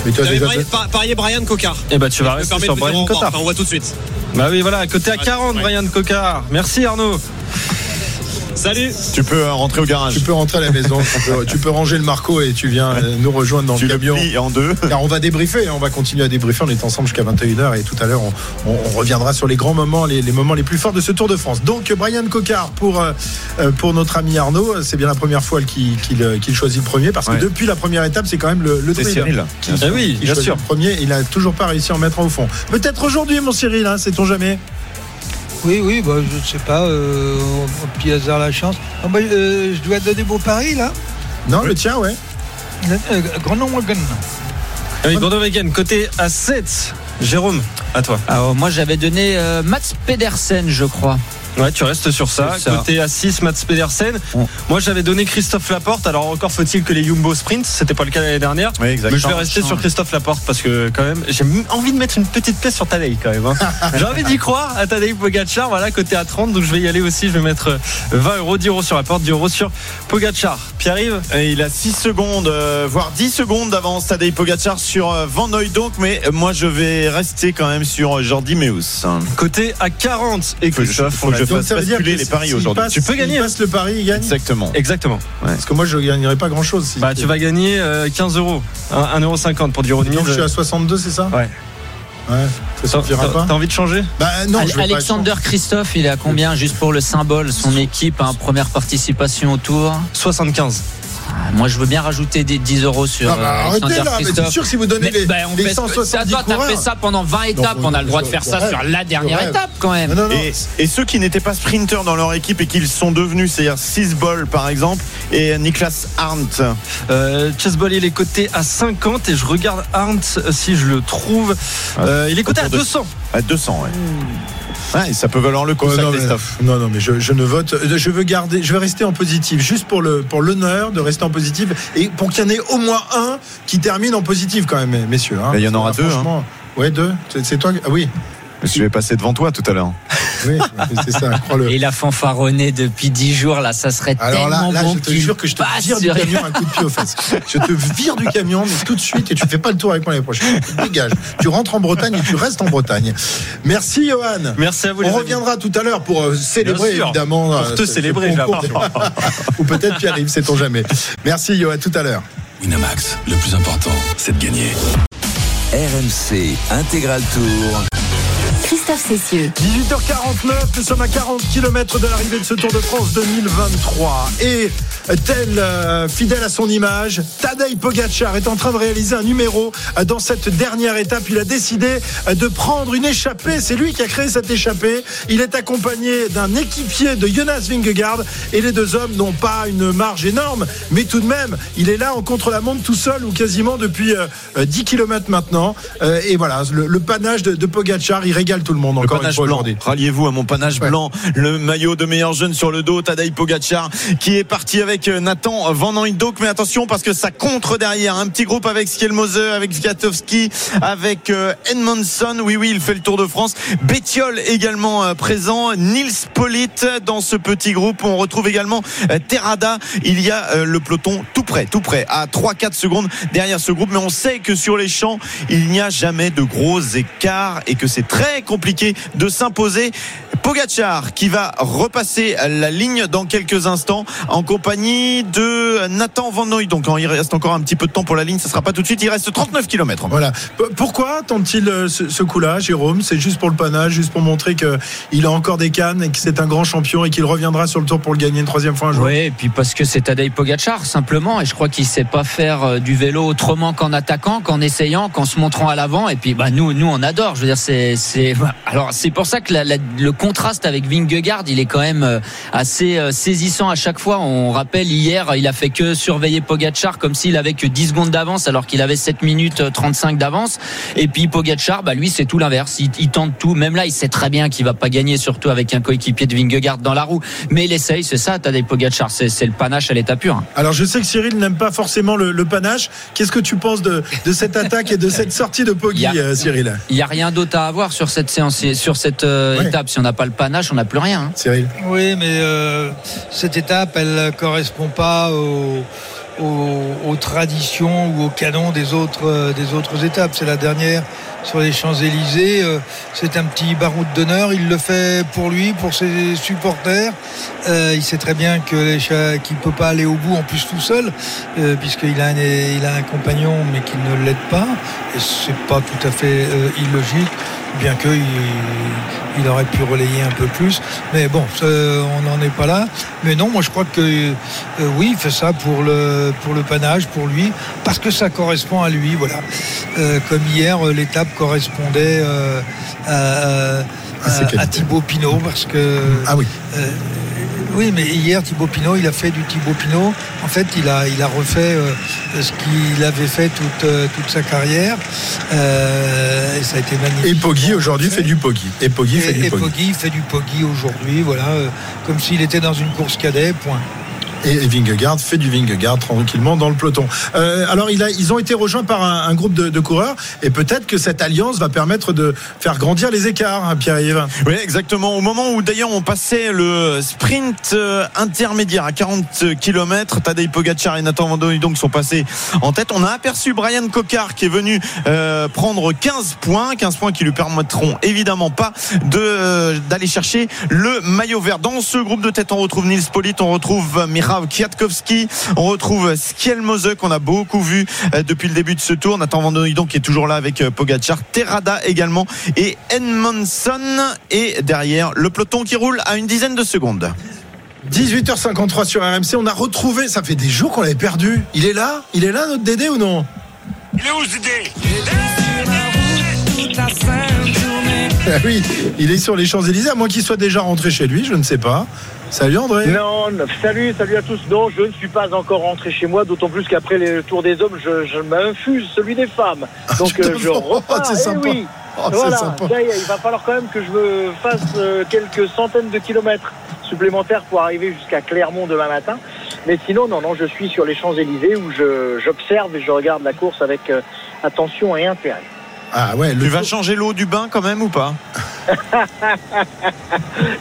Mais tu as déjà parié, par- parié Brian Cocard. Et bah, tu vas rester sur Brian. Enfin, on voit tout de suite. Bah oui, voilà, côté à Ouais, 40, ouais. Brian Cocard. Merci Arnaud. Salut. Tu peux euh, rentrer au garage. Tu peux rentrer à la maison, tu, peux, tu peux ranger le Marco et tu viens euh, nous rejoindre dans Tu le camion. en deux. Car on va débriefer, hein, on va continuer à débriefer. On est ensemble jusqu'à 21h et tout à l'heure, on, on- on reviendra sur les grands moments, les, les moments les plus forts de ce Tour de France. Donc, Brian Cocard pour, euh, pour notre ami Arnaud, c'est bien la première fois qu'il choisit le premier parce que Ouais. depuis la première étape, c'est quand même le, le Cyril. qui, Ah oui, bien sûr. le premier. Il a toujours pas réussi à en mettre au fond. Peut-être aujourd'hui, mon Cyril, hein, sait-on jamais? Oui, oui, bah, je ne sais pas, euh, au petit hasard la chance. Ah, bah, euh, je dois donner beau pari là. Non, le tien, ouais. Euh, Groenewegen. Ah Oui, Groenewegen, côté à 7. Jérôme, à toi. Alors, moi, j'avais donné euh, Mats Pedersen, je crois. Ouais, tu restes sur ça. Côté à 6, Mats Pedersen. Moi, j'avais donné Christophe Laporte. Alors, encore faut-il que les Jumbo Sprint, c'était pas le cas l'année dernière. Oui, Mais je vais rester sur Christophe Laporte parce que quand même, j'ai envie de mettre une petite pièce sur Tadej quand même. hein. j'ai envie d'y croire à Tadej Pogacar. Voilà, côté à 30. Donc je vais y aller aussi. Je vais mettre 20 euros, 10 euros sur Laporte, 10 euros sur Pogacar. Pierre-Yves? Il a 6 secondes, euh, voire 10 secondes d'avance Tadej Pogacar sur euh, Van donc mais euh, moi je vais rester quand même sur euh, Jordi Meus. Côté à 40. Et Faut que je- Christophe, faut on que fasse basculer les paris aujourd'hui. Tu peux gagner, hein. passe le pari, il gagne. Exactement. Exactement. Parce que moi, je gagnerai pas grand-chose. Si Bah, tu vas gagner euh, 15 euros. 1,50€ pour du de Donc, je suis à 62, c'est ça Ouais. Ouais, ça T'as suffira pas t'as envie de changer Bah non, pas Alexander Christophe, il est à combien juste pour le symbole Son équipe, hein, première participation au tour. 75. Ah, Moi, je veux bien rajouter des 10 euros sur Non, bah, euh, arrêtez là, mais Christophe. c'est sûr que si vous donnez Mais, les, bah, on les fait- 170 Toi, t'as coureurs. fait ça pendant 20 étapes. Non, on a le droit de faire ça rêve, sur la dernière étape quand même. Non, non, non. Et, et ceux qui n'étaient pas sprinteurs dans leur équipe et qu'ils sont devenus, c'est-à-dire 6 Ball par exemple, et Niklas Arndt. Euh, Chessball, il est coté à 50 et je regarde Arndt euh, si je le trouve. Euh, il est coté à Autour de- 200. À 200, ouais. Ouais, ça peut valoir le coup, ça, non, mais, Christophe. non, non, mais je, je ne vote. Je veux garder, je vais rester en positif, juste pour le pour l'honneur de rester en positif et pour qu'il y en ait au moins un qui termine en positif quand même, messieurs. hein. Il y en aura deux, Franchement, Ouais, deux. C'est c'est toi. Ah oui, Je vais passer devant toi tout à l'heure. oui, c'est ça. Crois-le. Et il a fanfaronné depuis 10 jours, là, ça serait Alors là, tellement là, bon je te jure que je te vire du camion un coup de pied aux fesses. Je te vire du camion, mais tout de suite, et tu fais pas le tour avec moi l'année prochaine. Tu dégages. Tu rentres en Bretagne et tu restes en Bretagne. Merci, Johan. Merci à vous. les On amis. reviendra tout à l'heure pour euh, célébrer, évidemment. Pour euh, te ce- célébrer, ce. Ou peut-être Pierre-Yves, sait-on jamais. Merci, Johan. tout à l'heure. Winamax, le plus important, c'est de gagner. RMC Intégral Tour. Christophe Cessieux. 18h49, nous sommes à 40 km de l'arrivée de ce Tour de France 2023. Et tel euh, fidèle à son image, Tadej Pogacar est en train de réaliser un numéro euh, dans cette dernière étape. Il a décidé euh, de prendre une échappée. C'est lui qui a créé cette échappée. Il est accompagné d'un équipier de Jonas Vingegaard et les deux hommes n'ont pas une marge énorme, mais tout de même, il est là en contre-la-montre tout seul ou quasiment depuis euh, euh, 10 km maintenant. Euh, et voilà, le, le panache de, de Pogacar, il régale tout le monde Le une panache fois blanc. Ralliez-vous à mon panache Ouais. blanc. Le maillot de meilleur jeune sur le dos, Tadej Pogacar, qui est parti avec euh, Nathan Van Hooydonk. Mais attention, parce que ça contre derrière. Un petit groupe avec Skelmose, avec Kwiatkowski, avec euh, Edmondson. Oui, oui, il fait le Tour de France. Bétiol également euh, présent. Nils Polit dans ce petit groupe. On retrouve également Terrada. Il y a le peloton tout près, tout près, à 3-4 secondes derrière ce groupe. Mais on sait que sur les champs, il n'y a jamais de gros écarts et que c'est très compliqué de s'imposer Pogachar qui va repasser la ligne dans quelques instants en compagnie de Nathan Van Noy. Donc il reste encore un petit peu de temps pour la ligne, ça sera pas tout de suite. Il reste 39 km. Voilà. Pourquoi tente-t-il euh, ce, coup-là, Jérôme? C'est juste pour le panache, juste pour montrer qu'il a encore des cannes et que c'est un grand champion et qu'il reviendra sur le tour pour le gagner une troisième fois un jour Oui, et puis parce que c'est Tadej Pogacar simplement, et je crois qu'il sait pas faire euh, du vélo autrement qu'en attaquant, qu'en essayant, qu'en se montrant à l'avant. Et puis bah nous, nous on adore. Je veux dire, c'est, c'est alors c'est pour ça que la- la- le contraste avec Vingegaard, il est quand même euh, assez euh, saisissant à chaque fois. On rappelle hier, il a fait que surveiller Pogacar comme s'il avait que 10 secondes d'avance alors qu'il avait 7 minutes euh, 35 d'avance. Et puis Pogacar, bah lui c'est tout l'inverse. Il, il tente tout. Même là, il sait très bien qu'il va pas gagner, surtout avec un coéquipier de Vingegaard dans la roue. Mais il essaye, c'est ça. Tadej Pogacar, c'est, c'est le panache à l'état pur. Alors je sais que Cyril n'aime pas forcément le, le panache. Qu'est-ce que tu penses de, de cette attaque et de cette sortie de Poggi, y a- euh, Cyril? Il n'y a rien d'autre à avoir sur cette séance, sur cette euh, Ouais. étape. Si on n'a pas le panache, on n'a plus rien. hein. Cyril Oui, mais euh, cette étape, elle ne correspond pas aux, aux- aux traditions ou aux canons des autres, euh, des autres étapes. C'est la dernière sur les Champs-Élysées. Euh, c'est un petit baroud d'honneur. Il le fait pour lui, pour ses supporters. Euh, il sait très bien que les cha- qu'il ne peut pas aller au bout en plus tout seul, euh, puisqu'il a, un, il a un compagnon, mais qu'il ne l'aide pas. Et c'est pas tout à fait euh, illogique, bien qu'il il aurait pu relayer un peu plus. Mais bon, on n'en est pas là. Mais non, moi je crois que euh, oui, il fait ça pour le, pour le panache, pour lui, parce que ça correspond à lui. Voilà. Euh, comme hier, euh, l'étape correspondait euh, à, À à- à Thibaut Pinot, parce que Ah oui. Oui, mais hier, Thibaut Pinot, il a fait du Thibaut Pinot. En fait, il a, il a refait euh, ce qu'il avait fait toute, euh, toute sa carrière. Euh, et ça a été magnifique. Et Poggi aujourd'hui fait du Poggi. Et Poggi fait du et Poggi. Poggi fait du Poggi aujourd'hui, voilà, comme s'il était dans une course cadet, point. Et Vingegaard fait du Vingegaard tranquillement dans le peloton. Euh, alors il a, ils ont été rejoints par un, un groupe de, de coureurs et peut-être que cette alliance va permettre de faire grandir les écarts, hein, Pierre-Yves. Oui, exactement. Au moment où d'ailleurs on passait le sprint euh, intermédiaire à 40 km, Tadej Pogacar et Nathan Van Der donc sont passés en tête. On a aperçu Brian Cocard qui est venu euh, prendre 15 points, 15 points qui lui permettront évidemment pas de euh, d'aller chercher le maillot vert. Dans ce groupe de tête, on retrouve Nils Polit, on retrouve Mirav Kwiatkowski, on retrouve Skielmose qu'on a beaucoup vu euh, depuis le début de ce tour. Nathan Van donc qui est toujours là avec euh, Pogacar, Terrada également. Et Edmondson et derrière. Le peloton qui roule à une dizaine de secondes. 18h53 sur RMC, on a retrouvé, ça fait des jours qu'on l'avait perdu. Il est là? Il est là notre Dédé ou non? Il est où ce Dédé? Oui, il est sur les Champs-Élysées, à moins qu'il soit déjà rentré chez lui, je ne sais pas. Salut André. Non, salut, salut à tous. Non, je ne suis pas encore rentré chez moi, d'autant plus qu'après le tour des hommes, je, je m'infuse celui des femmes. Donc tu te euh, je vends. repars. C'est Eh sympa. oui. Oh, voilà, sympa. il va falloir quand même que je me fasse euh, quelques centaines de kilomètres supplémentaires pour arriver jusqu'à Clermont demain matin. Mais sinon, non, non, je suis sur les Champs-Élysées où j'observe et je regarde la course avec euh, attention et intérêt. Ah ouais, le Tu vas changer l'eau du bain quand même ou pas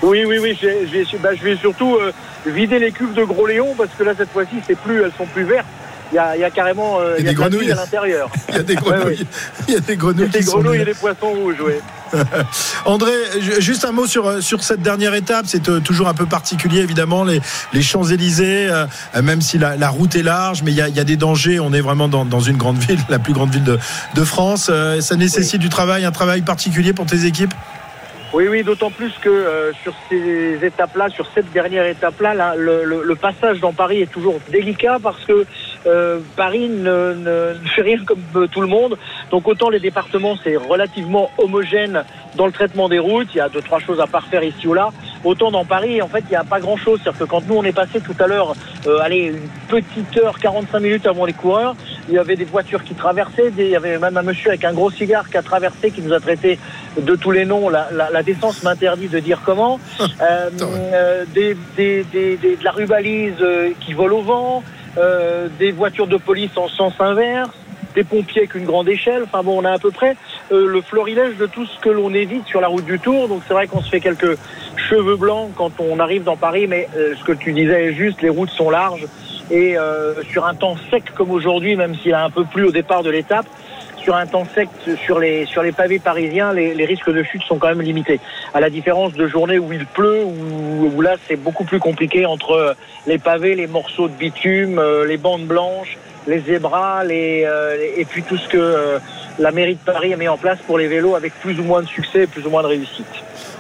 Oui, oui, oui, je vais, je vais- bah, je vais surtout euh, vider les cuves de Gros Léon parce que là, cette fois-ci, c'est plus, elles sont plus vertes. Il y a, il y a carrément euh, Il y a des grenouilles. à l'intérieur. il y a des grenouilles. ouais. Il y a des Il y grenouilles a des grenouilles et des poissons rouges, oui. André, ju- juste un mot sur, euh, sur cette dernière étape. C'est euh, toujours un peu particulier, évidemment, les, les Champs-Élysées, euh, même si la, la route est large, mais il y a, il y a des dangers. On est vraiment dans, dans une grande ville, la plus grande ville de, de France. Euh, ça nécessite du travail, un travail particulier pour tes équipes? Oui, oui, d'autant plus que euh, sur ces étapes-là, sur cette dernière étape-là, là, le, le- le passage dans Paris est toujours délicat parce que euh, Paris ne, ne- ne fait rien comme tout le monde. Donc autant les départements, c'est relativement homogène dans le traitement des routes. Il y a deux, trois choses à parfaire ici ou là. Autant dans Paris, en fait, il n'y a pas grand-chose. C'est-à-dire que quand nous, on est passé tout à l'heure, euh, allez, une petite heure, 45 minutes avant les coureurs, il y avait des voitures qui traversaient. des- il y avait même un monsieur avec un gros cigare qui a traversé, qui nous a traité de tous les noms. La, la, la décence m'interdit de dire comment. Euh, euh, des, des, de la rubalise qui vole au vent, euh, des voitures de police en sens inverse, des pompiers avec une grande échelle. Enfin bon, on a à peu près euh, le florilège de tout ce que l'on évite sur la route du Tour. Donc c'est vrai qu'on se fait quelques cheveux blancs quand on arrive dans Paris, mais euh, ce que tu disais est juste, les routes sont larges et euh, sur un temps sec comme aujourd'hui, même s'il a un peu plu au départ de l'étape, sur un temps sec, sur les, sur les pavés parisiens, les, risques de chute sont quand même limités. À la différence de journées où il pleut, où, là c'est beaucoup plus compliqué entre les pavés, les morceaux de bitume, euh, les bandes blanches, les zébras, euh, et puis tout ce que euh, la mairie de Paris a mis en place pour les vélos avec plus ou moins de succès et plus ou moins de réussite.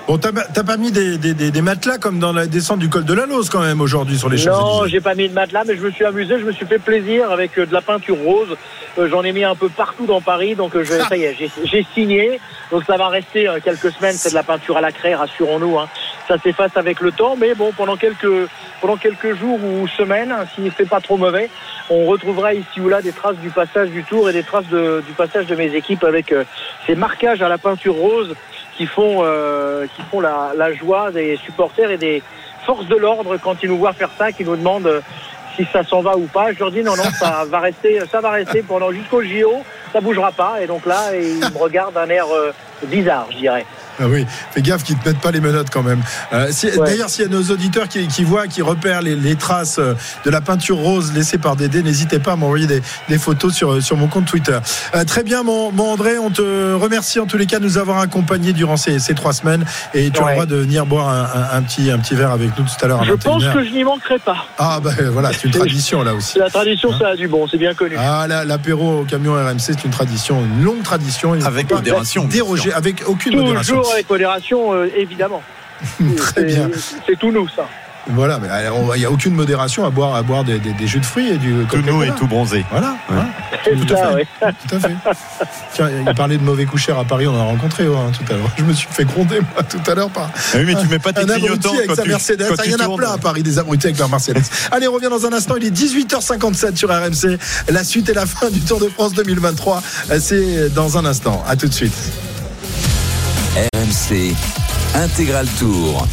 Bon, t'as pas mis des, des- des- des matelas comme dans la descente du col de la Lose quand même aujourd'hui sur les Non, Champs-Élysées. j'ai pas mis de matelas, mais je me suis amusé, je me suis fait plaisir avec euh, de la peinture rose. Euh, J'en ai mis un peu partout dans Paris, donc euh, je, ça y est, j'ai- signé. Donc ça va rester quelques semaines, c'est de la peinture à la craie, rassurons-nous. hein. Ça s'efface avec le temps, mais bon, pendant quelques pendant quelques jours ou semaines, hein, s'il fait pas trop mauvais, on retrouvera ici ou là des traces du passage du Tour et des traces de- du passage de mes équipes avec ces marquages à la peinture rose qui font euh, qui font la, la joie des supporters et des forces de l'ordre quand ils nous voient faire ça, qui nous demandent euh, si ça s'en va ou pas. Je leur dis non non, ça va rester, ça va rester pendant jusqu'au JO, ça bougera pas. Et donc là, ils me regardent d'un air euh, bizarre, je dirais. Ah oui, fais gaffe qu'ils te mettent pas les menottes quand même. Euh, si- Ouais. D'ailleurs, s'il y a nos auditeurs qui, qui voient, qui repèrent les, les traces euh, de la peinture rose laissée par Dédé, n'hésitez pas à m'envoyer des, des photos sur, sur mon compte Twitter. Euh, très bien, mon, mon André, on te remercie en tous les cas de nous avoir accompagnés durant ces, ces trois semaines et tu as le Ouais. droit de venir boire un, un- un petit, un petit verre avec nous tout à l'heure Je pense 21h. que je n'y manquerai pas. Ah ben voilà, c'est une tradition là aussi. La tradition, ça a du bon, c'est bien connu. Ah, la- l'apéro au camion RMC, c'est une tradition, une longue tradition. Ne Avec modération, Déroger, avec aucune modération. Toujours avec modération, euh, évidemment. Très bien. C'est tout nous, ça. Voilà, mais il n'y a aucune modération à boire, à boire des, des- des jus de fruits et du Tout nous et tout bronzé. Voilà, voilà, C'est Tout à ça, ouais. tout à fait. Tiens, il parlait de mauvais coucheurs à Paris, on en a rencontré hein, tout à l'heure. Je me suis fait gronder moi tout à l'heure par Ah oui, mais tu mets pas tes un abruti clignotants avec quand sa tu, Mercedes. quand Ah, tu Il y en a tournes. plein à Paris, des abrutis avec leur Mercedes. Allez, on revient dans un instant. Il est 18h57 sur RMC. La suite et la fin du Tour de France 2023. C'est dans un instant. À tout de suite. RMC Intégral Tour.